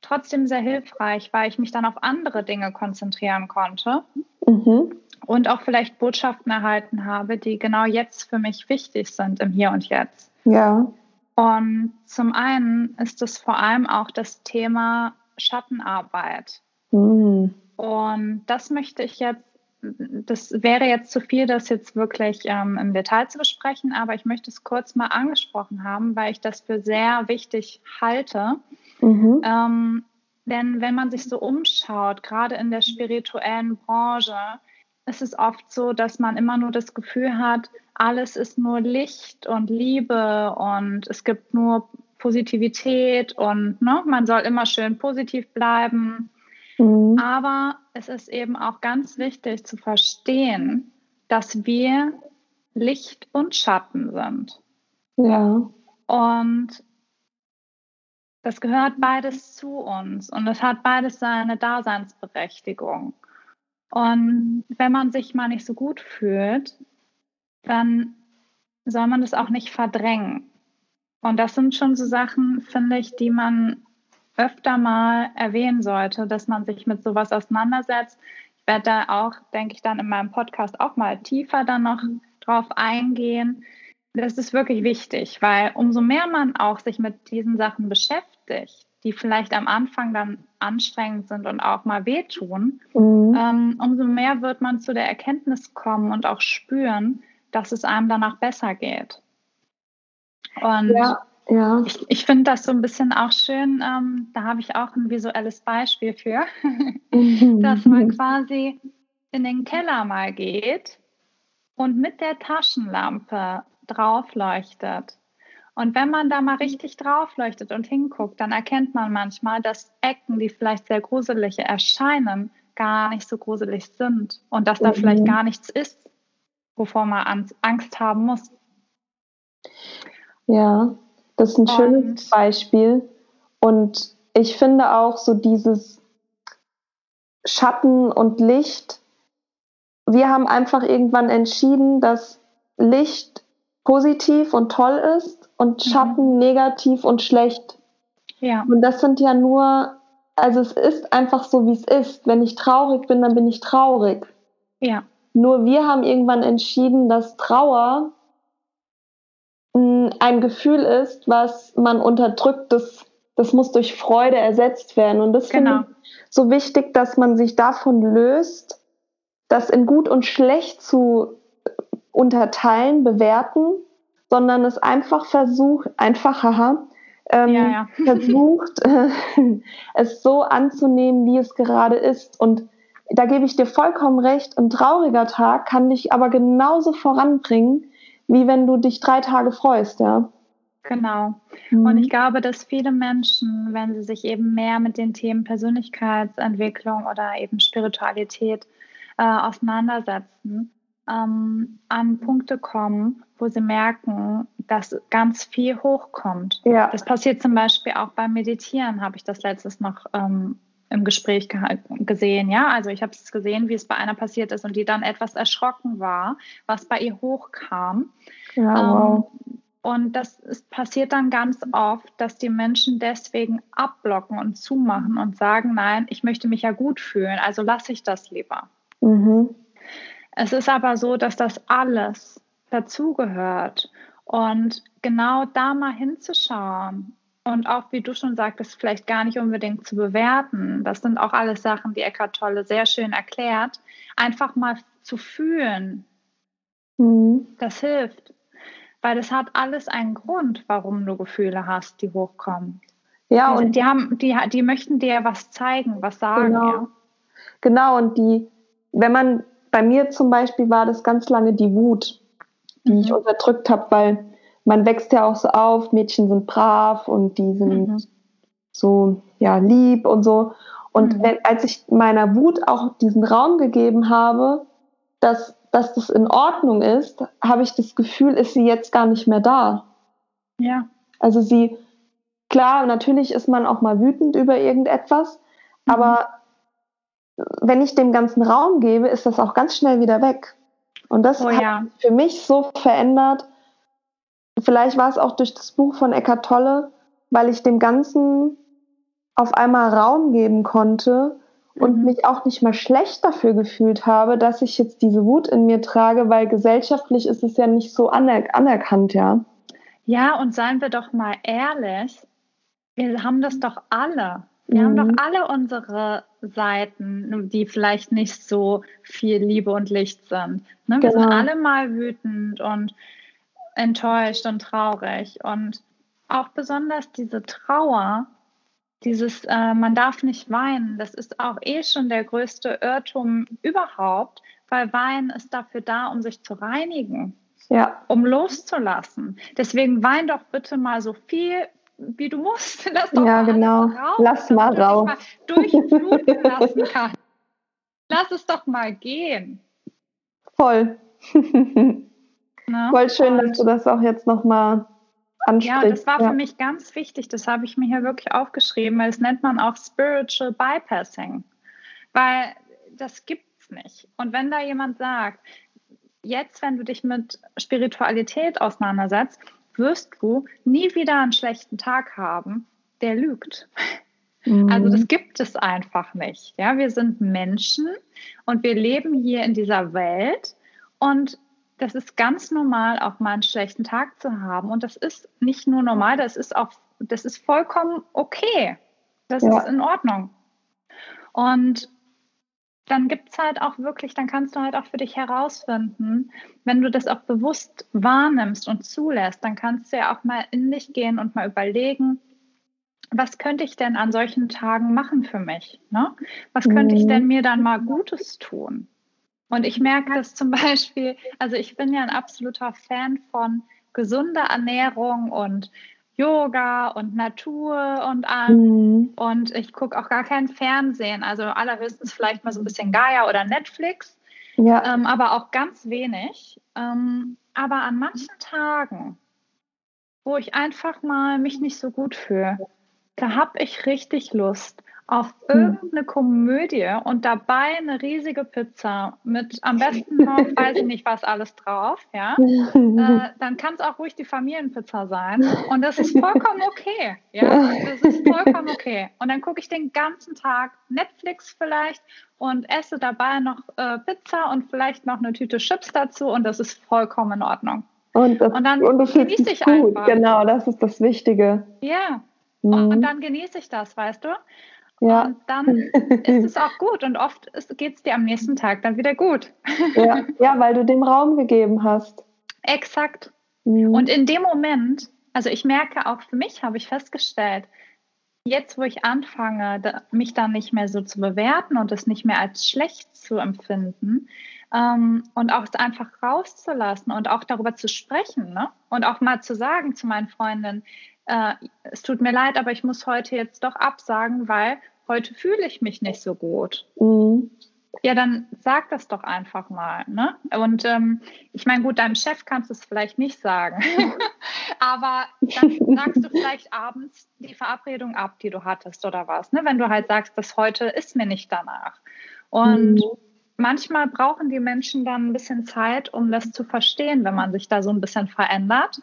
trotzdem sehr hilfreich, weil ich mich dann auf andere Dinge konzentrieren konnte mhm. und auch vielleicht Botschaften erhalten habe, die genau jetzt für mich wichtig sind im Hier und Jetzt. Ja. Und zum einen ist es vor allem auch das Thema Schattenarbeit. Mhm. Und das möchte ich jetzt, das wäre jetzt zu viel, das jetzt wirklich ähm, im Detail zu besprechen, aber ich möchte es kurz mal angesprochen haben, weil ich das für sehr wichtig halte. Mhm. Ähm, denn wenn man sich so umschaut, gerade in der spirituellen Branche, ist es oft so, dass man immer nur das Gefühl hat, alles ist nur Licht und Liebe und es gibt nur Positivität und ne, man soll immer schön positiv bleiben. Mhm. Aber es ist eben auch ganz wichtig zu verstehen, dass wir Licht und Schatten sind. Ja. Und das gehört beides zu uns und es hat beides seine Daseinsberechtigung. Und wenn man sich mal nicht so gut fühlt, dann soll man das auch nicht verdrängen. Und das sind schon so Sachen, finde ich, die man öfter mal erwähnen sollte, dass man sich mit sowas auseinandersetzt. Ich werde da auch, denke ich, dann in meinem Podcast auch mal tiefer dann noch drauf eingehen. Das ist wirklich wichtig, weil umso mehr man auch sich mit diesen Sachen beschäftigt, die vielleicht am Anfang dann anstrengend sind und auch mal wehtun, mhm. ähm, umso mehr wird man zu der Erkenntnis kommen und auch spüren, dass es einem danach besser geht. Und ja, ja. ich, ich finde das so ein bisschen auch schön, ähm, da habe ich auch ein visuelles Beispiel für, mhm. [LAUGHS] dass man quasi in den Keller mal geht und mit der Taschenlampe drauf leuchtet. Und wenn man da mal richtig drauf leuchtet und hinguckt, dann erkennt man manchmal, dass Ecken, die vielleicht sehr gruselig erscheinen, gar nicht so gruselig sind und dass da mhm. vielleicht gar nichts ist, wovor man Angst haben muss. Ja, das ist ein und, schönes Beispiel. Und ich finde auch so dieses Schatten und Licht. Wir haben einfach irgendwann entschieden, dass Licht positiv und toll ist und mhm. Schatten mhm. negativ und schlecht. Ja. Und das sind ja nur, also es ist einfach so, wie es ist. Wenn ich traurig bin, dann bin ich traurig. Ja. Nur wir haben irgendwann entschieden, dass Trauer hm, ein Gefühl ist, was man unterdrückt, das, das muss durch Freude ersetzt werden. Und das genau. finde ich so wichtig, dass man sich davon löst, das in gut und schlecht zu unterteilen, bewerten, sondern es einfach versucht, einfach, haha, ähm, ja, ja. [LAUGHS] versucht, [LAUGHS] es so anzunehmen, wie es gerade ist. Und da gebe ich dir vollkommen recht, ein trauriger Tag kann dich aber genauso voranbringen, wie wenn du dich drei Tage freust, ja. Genau. Mhm. Und ich glaube, dass viele Menschen, wenn sie sich eben mehr mit den Themen Persönlichkeitsentwicklung oder eben Spiritualität äh, auseinandersetzen, ähm, an Punkte kommen, wo sie merken, dass ganz viel hochkommt. Ja. Das passiert zum Beispiel auch beim Meditieren, habe ich das letztes noch ähm, im Gespräch gesehen. Ja, also ich habe es gesehen, wie es bei einer passiert ist und die dann etwas erschrocken war, was bei ihr hochkam. Ja, wow. Ähm, und das ist, passiert dann ganz oft, dass die Menschen deswegen abblocken und zumachen und sagen, nein, ich möchte mich ja gut fühlen, also lasse ich das lieber. Mhm. Es ist aber so, dass das alles dazugehört. Und genau da mal hinzuschauen und auch, wie du schon sagtest, vielleicht gar nicht unbedingt zu bewerten. Das sind auch alles Sachen, die Eckart Tolle sehr schön erklärt. Einfach mal zu fühlen. Mhm. Das hilft. Weil das hat alles einen Grund, warum du Gefühle hast, die hochkommen. Ja, die, und die haben, die, die möchten dir was zeigen, was sagen. Genau. Ja. Genau, und die, wenn man, bei mir zum Beispiel war das ganz lange die Wut, die Mhm. ich unterdrückt habe, weil man wächst ja auch so auf, Mädchen sind brav und die sind Mhm. so ja lieb und so. Und Mhm. wenn, als ich meiner Wut auch diesen Raum gegeben habe, dass, dass das in Ordnung ist, habe ich das Gefühl, ist sie jetzt gar nicht mehr da. ja. Also sie, klar, natürlich ist man auch mal wütend über irgendetwas, Mhm. aber wenn ich dem ganzen Raum gebe, ist das auch ganz schnell wieder weg. Und das Oh hat ja. für mich so verändert. Vielleicht war es auch durch das Buch von Eckart Tolle, weil ich dem Ganzen auf einmal Raum geben konnte und Mhm. mich auch nicht mal schlecht dafür gefühlt habe, dass ich jetzt diese Wut in mir trage, weil gesellschaftlich ist es ja nicht so aner anerkannt, ja. Ja, und seien wir doch mal ehrlich, wir haben das doch alle. Wir haben Mhm. doch alle unsere Seiten, die vielleicht nicht so viel Liebe und Licht sind. Ne? Wir sind Genau. alle mal wütend und enttäuscht und traurig. Und auch besonders diese Trauer, dieses, äh, man darf nicht weinen, das ist auch eh schon der größte Irrtum überhaupt, weil Weinen ist dafür da, um sich zu reinigen Ja, um loszulassen. Deswegen wein doch bitte mal so viel, wie du musst. [LAUGHS] Lass doch Ja, mal genau. raus, Lass mal raus. mal durchfluten [LAUGHS] lassen kannst. Lass es doch mal gehen. voll. [LAUGHS] Ne? Voll schön, dass du das auch jetzt nochmal ansprichst. Ja, das war ja. für mich ganz wichtig. Das habe ich mir hier wirklich aufgeschrieben, weil das nennt man auch Spiritual Bypassing. Weil das gibt's nicht. Und wenn da jemand sagt, jetzt, wenn du dich mit Spiritualität auseinandersetzt, wirst du nie wieder einen schlechten Tag haben, der lügt. Mhm. Also das gibt es einfach nicht. Ja, wir sind Menschen und wir leben hier in dieser Welt und das ist ganz normal, auch mal einen schlechten Tag zu haben. Und das ist nicht nur normal, das ist auch, das ist vollkommen okay. Das Ja. ist in Ordnung. Und dann gibt es halt auch wirklich, dann kannst du halt auch für dich herausfinden, wenn du das auch bewusst wahrnimmst und zulässt, dann kannst du ja auch mal in dich gehen und mal überlegen, was könnte ich denn an solchen Tagen machen für mich? Ne? Was könnte ich Mhm. denn mir dann mal Gutes tun? Und ich merke das zum [LAUGHS] Beispiel, also ich bin ja ein absoluter Fan von gesunder Ernährung und Yoga und Natur und allem. Mhm. Und ich gucke auch gar kein Fernsehen, also allerhöchstens vielleicht mal so ein bisschen Gaia oder Netflix, Ja, ähm, aber auch ganz wenig. Ähm, aber an manchen Tagen, wo ich einfach mal mich nicht so gut fühle, da habe ich richtig Lust auf Hm. irgendeine Komödie und dabei eine riesige Pizza mit am besten noch, [LAUGHS] weiß ich nicht, was alles drauf, ja. [LAUGHS] Äh, dann kann es auch ruhig die Familienpizza sein. Und das ist vollkommen okay. [LAUGHS] Ja, das ist vollkommen okay. Und dann gucke ich den ganzen Tag Netflix vielleicht und esse dabei noch äh, Pizza und vielleicht noch eine Tüte Chips dazu und das ist vollkommen in Ordnung. und, das, und dann und fühlst genieße ich gut. einfach. Genau, das ist das Wichtige. Ja. Mhm. Und dann genieße ich das, weißt du? Ja. Und dann ist es auch gut und oft geht es dir am nächsten Tag dann wieder gut. ja, [LAUGHS] ja, weil du dem Raum gegeben hast. Exakt. Mhm. Und in dem Moment, also ich merke auch für mich, habe ich festgestellt, jetzt wo ich anfange, mich dann nicht mehr so zu bewerten und es nicht mehr als schlecht zu empfinden ähm, und auch es einfach rauszulassen und auch darüber zu sprechen ne? und auch mal zu sagen zu meinen Freundinnen, äh, es tut mir leid, aber ich muss heute jetzt doch absagen, weil heute fühle ich mich nicht so gut. Mhm. Ja, dann sag das doch einfach mal. Ne? Und ähm, ich meine, gut, deinem Chef kannst du es vielleicht nicht sagen. [LAUGHS] Aber dann sagst du vielleicht abends die Verabredung ab, die du hattest oder was. Ne? Wenn du halt sagst, dass heute ist mir nicht danach. Und mhm. manchmal brauchen die Menschen dann ein bisschen Zeit, um das zu verstehen, wenn man sich da so ein bisschen verändert.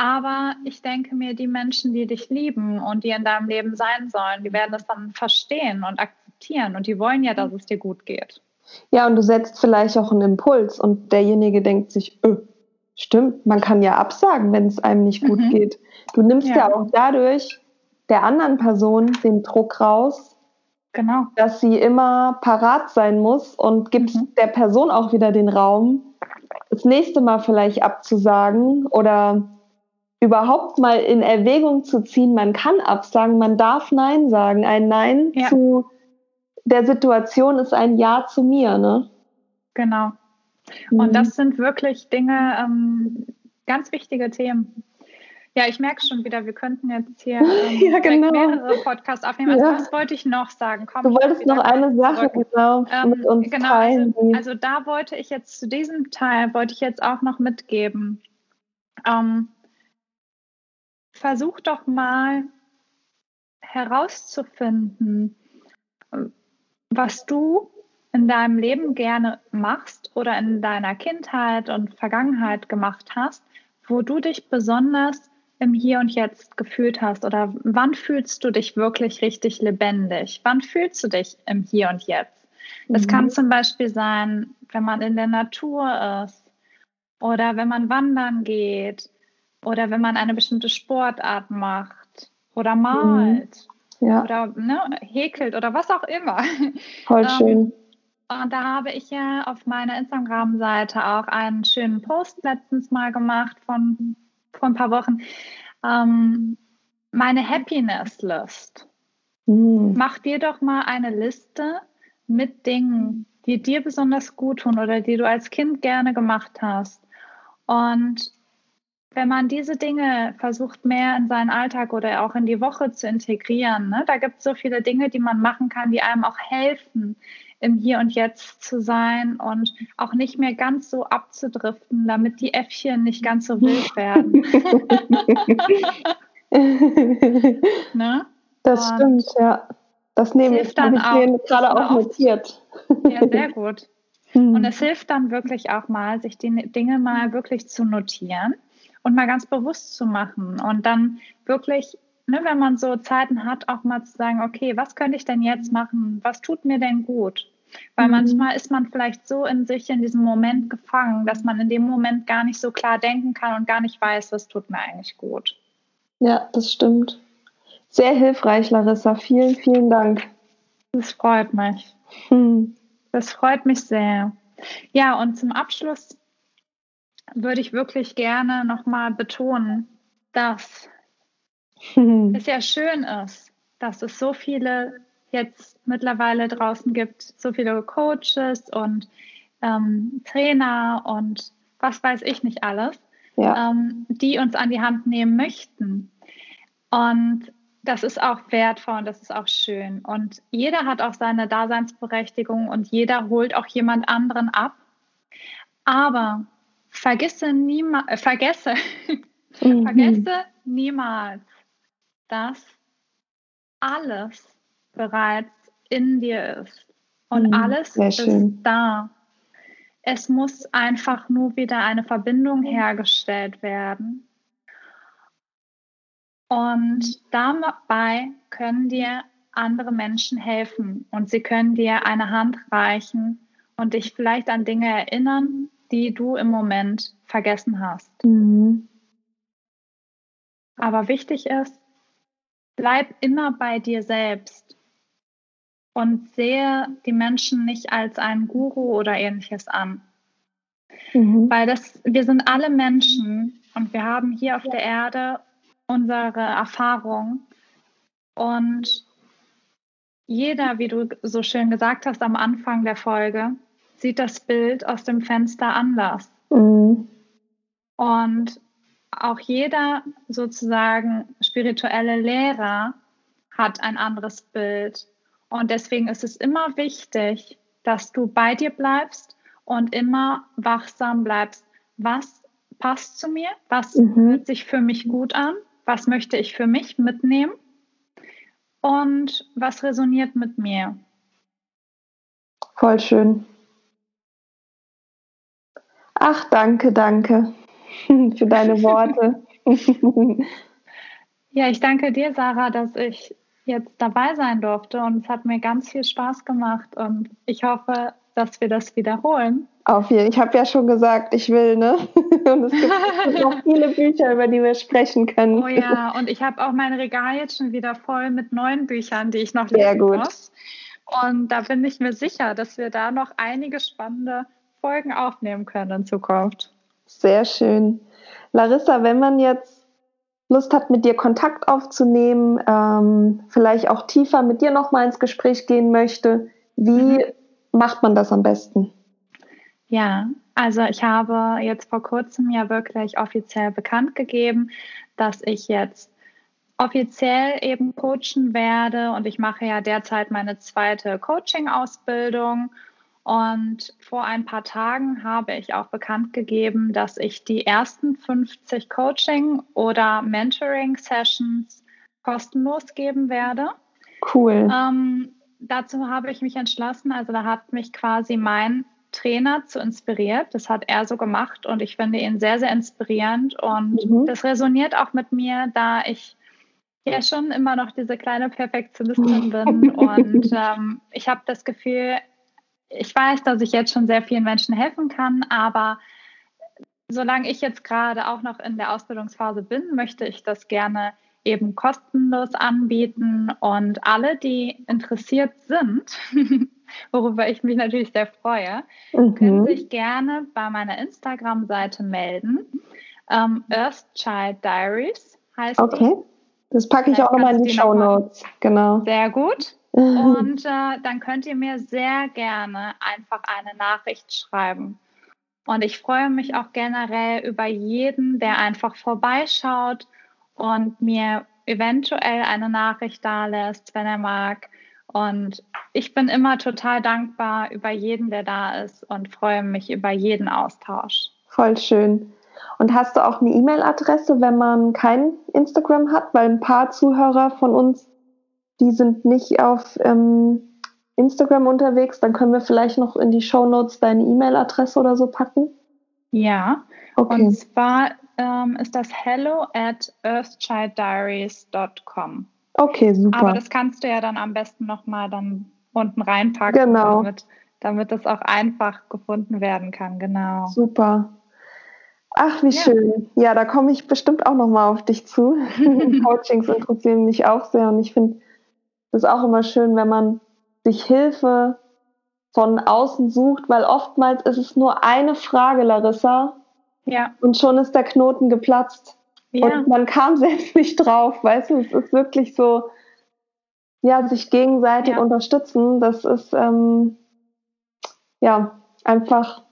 Aber ich denke mir, die Menschen, die dich lieben und die in deinem Leben sein sollen, die werden das dann verstehen und akzeptieren und die wollen ja, dass es dir gut geht. Ja, und du setzt vielleicht auch einen Impuls und derjenige denkt sich, öh, stimmt, man kann ja absagen, wenn es einem nicht gut mhm. geht. Du nimmst ja. ja auch dadurch der anderen Person den Druck raus, genau. dass sie immer parat sein muss und gibst mhm. der Person auch wieder den Raum, das nächste Mal vielleicht abzusagen oder überhaupt mal in Erwägung zu ziehen, man kann absagen, man darf Nein sagen. Ein Nein ja. zu der Situation ist ein Ja zu mir, ne? Genau. Und mhm. das sind wirklich Dinge, ähm, ganz wichtige Themen. Ja, ich merke schon wieder, wir könnten jetzt hier [LAUGHS] ähm, ja, genau. mehrere Podcasts aufnehmen. Also, ja. was wollte ich noch sagen? Komm, du wolltest noch eine Sache genau, ähm, mit uns genau, also, teilen. Also, also, da wollte ich jetzt zu diesem Teil, wollte ich jetzt auch noch mitgeben. Ähm, versuch doch mal herauszufinden, was du in deinem Leben gerne machst oder in deiner Kindheit und Vergangenheit gemacht hast, wo du dich besonders im Hier und Jetzt gefühlt hast oder wann fühlst du dich wirklich richtig lebendig? Wann fühlst du dich im Hier und Jetzt? Das mhm. kann zum Beispiel sein, wenn man in der Natur ist oder wenn man wandern geht oder wenn man eine bestimmte Sportart macht oder malt mhm. ja. oder ne, häkelt oder was auch immer. Voll ähm, schön. Und da habe ich ja auf meiner Instagram-Seite auch einen schönen Post letztens mal gemacht von vor ein paar Wochen. Ähm, meine Happiness List. Mhm. Mach dir doch mal eine Liste mit Dingen, die dir besonders gut tun oder die du als Kind gerne gemacht hast. Und wenn man diese Dinge versucht, mehr in seinen Alltag oder auch in die Woche zu integrieren, ne, da gibt es so viele Dinge, die man machen kann, die einem auch helfen, im Hier und Jetzt zu sein und auch nicht mehr ganz so abzudriften, damit die Äffchen nicht ganz so wild [LAUGHS] werden. [LAUGHS] ne? Das und stimmt, ja. Das nehme ich, dann ich mir gerade auch notiert. Ja, sehr gut. [LAUGHS] Und es hilft dann wirklich auch mal, sich die Dinge mal wirklich zu notieren und mal ganz bewusst zu machen und dann wirklich, ne, wenn man so Zeiten hat, auch mal zu sagen, okay, was könnte ich denn jetzt machen? Was tut mir denn gut? Weil mhm. manchmal ist man vielleicht so in sich in diesem Moment gefangen, dass man in dem Moment gar nicht so klar denken kann und gar nicht weiß, was tut mir eigentlich gut. Ja, das stimmt. Sehr hilfreich, Larissa. Vielen, vielen Dank. Das freut mich. Hm. Das freut mich sehr. Ja, und zum Abschluss würde ich wirklich gerne nochmal betonen, dass [LAUGHS] es ja schön ist, dass es so viele jetzt mittlerweile draußen gibt, so viele Coaches und ähm, Trainer und was weiß ich nicht alles, ja. ähm, die uns an die Hand nehmen möchten. Und das ist auch wertvoll und das ist auch schön. Und jeder hat auch seine Daseinsberechtigung und jeder holt auch jemand anderen ab. Aber vergesse niemals, äh, vergesse, [LAUGHS] mhm. vergesse niemals, dass alles bereits in dir ist und mhm, alles ist da. Es muss einfach nur wieder eine Verbindung hergestellt werden. Und dabei können dir andere Menschen helfen und sie können dir eine Hand reichen und dich vielleicht an Dinge erinnern, die du im Moment vergessen hast. Mhm. Aber wichtig ist, bleib immer bei dir selbst und sehe die Menschen nicht als einen Guru oder ähnliches an. Mhm. Weil das, wir sind alle Menschen und wir haben hier auf der Erde unsere Erfahrung und jeder, wie du so schön gesagt hast am Anfang der Folge, sieht das Bild aus dem Fenster anders. Mhm. Und auch jeder sozusagen spirituelle Lehrer hat ein anderes Bild. Und deswegen ist es immer wichtig, dass du bei dir bleibst und immer wachsam bleibst. Was passt zu mir, was mhm. fühlt sich für mich gut an, was möchte ich für mich mitnehmen und was resoniert mit mir. Voll schön. Ach, danke, danke [LAUGHS] für deine Worte. [LAUGHS] ja, ich danke dir, Sarah, dass ich jetzt dabei sein durfte und es hat mir ganz viel Spaß gemacht und ich hoffe, dass wir das wiederholen. Auf jeden Ich habe ja schon gesagt, ich will, ne? [LAUGHS] Und es gibt noch viele Bücher, über die wir sprechen können. Oh ja, und ich habe auch mein Regal jetzt schon wieder voll mit neuen Büchern, die ich noch lesen Sehr gut. muss. Und da bin ich mir sicher, dass wir da noch einige spannende Folgen aufnehmen können in Zukunft. Sehr schön. Larissa, wenn man jetzt Lust hat, mit dir Kontakt aufzunehmen, ähm, vielleicht auch tiefer mit dir nochmal ins Gespräch gehen möchte, wie mhm. macht man das am besten? Ja, also ich habe jetzt vor kurzem ja wirklich offiziell bekannt gegeben, dass ich jetzt offiziell eben coachen werde und ich mache ja derzeit meine zweite Coaching-Ausbildung. Und vor ein paar Tagen habe ich auch bekannt gegeben, dass ich die ersten 50 Coaching- oder Mentoring-Sessions kostenlos geben werde. Cool. Ähm, dazu habe ich mich entschlossen, also da hat mich quasi mein Trainer zu inspiriert. Das hat er so gemacht und ich finde ihn sehr, sehr inspirierend und mhm. das resoniert auch mit mir, da ich ja schon immer noch diese kleine Perfektionistin bin. [LAUGHS] Und ähm, ich habe das Gefühl, ich weiß, dass ich jetzt schon sehr vielen Menschen helfen kann, aber solange ich jetzt gerade auch noch in der Ausbildungsphase bin, möchte ich das gerne eben kostenlos anbieten. Und alle, die interessiert sind, [LAUGHS] worüber ich mich natürlich sehr freue, mhm. können sich gerne bei meiner Instagram-Seite melden. Ähm, Earthchild Diaries heißt okay. Die. Das packe ich auch nochmal in die Show Notes. Genau. Sehr gut. Und [LAUGHS] äh, dann könnt ihr mir sehr gerne einfach eine Nachricht schreiben. Und ich freue mich auch generell über jeden, der einfach vorbeischaut und mir eventuell eine Nachricht da lässt, wenn er mag. Und ich bin immer total dankbar über jeden, der da ist und freue mich über jeden Austausch. Voll schön. Und hast du auch eine E-Mail-Adresse, wenn man kein Instagram hat? Weil ein paar Zuhörer von uns, die sind nicht auf ähm, Instagram unterwegs. Dann können wir vielleicht noch in die Show Notes deine E-Mail-Adresse oder so packen. Ja, okay. und zwar ähm, ist das hello at earthchilddiaries.com. Okay, super. Aber das kannst du ja dann am besten nochmal dann unten reinpacken, genau. damit, damit das auch einfach gefunden werden kann. Genau. Super. Ach, wie ja. schön. Ja, da komme ich bestimmt auch nochmal auf dich zu. [LAUGHS] Coachings interessieren mich auch sehr und ich finde es auch immer schön, wenn man sich Hilfe von außen sucht, weil oftmals ist es nur eine Frage, Larissa. Ja. Und schon ist der Knoten geplatzt. Ja. Und man kam [LAUGHS] selbst nicht drauf, weißt du, es ist wirklich so, ja, sich gegenseitig ja. unterstützen, das ist ähm, ja einfach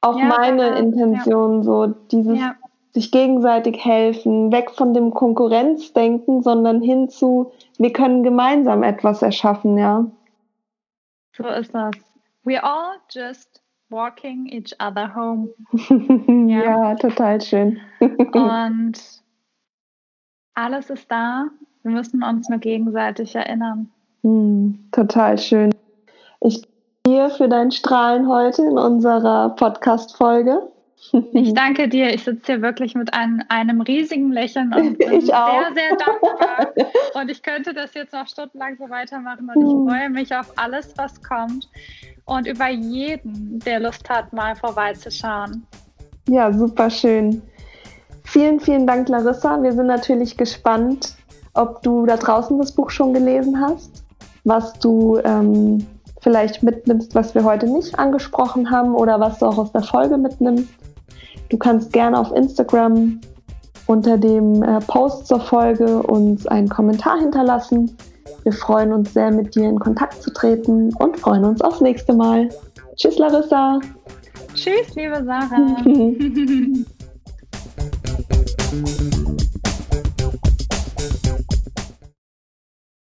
auch ja, meine. Intention, so dieses. Sich gegenseitig helfen, weg von dem Konkurrenzdenken, sondern hin zu, wir können gemeinsam etwas erschaffen, ja. So ist das. We all just walking each other home. [LAUGHS] ja. total schön. [LAUGHS] Und alles ist da. Wir müssen uns nur gegenseitig erinnern. Hm, total schön. Ich dir für dein Strahlen heute in unserer Podcast-Folge. Ich danke dir. Ich sitze hier wirklich mit einem, einem riesigen Lächeln und [LAUGHS] bin sehr, sehr dankbar. Und ich könnte das jetzt noch stundenlang so weitermachen und ich hm. freue mich auf alles, was kommt und über jeden, der Lust hat, mal vorbeizuschauen. Ja, super schön. Vielen, vielen Dank, Larissa. Wir sind natürlich gespannt, ob du da draußen das Buch schon gelesen hast, was du ähm, vielleicht mitnimmst, was wir heute nicht angesprochen haben oder was du auch aus der Folge mitnimmst. Du kannst gerne auf Instagram unter dem äh, Post zur Folge uns einen Kommentar hinterlassen. Wir freuen uns sehr, mit dir in Kontakt zu treten und freuen uns aufs nächste Mal. Tschüss, Larissa. Tschüss, liebe Sarah. [LAUGHS]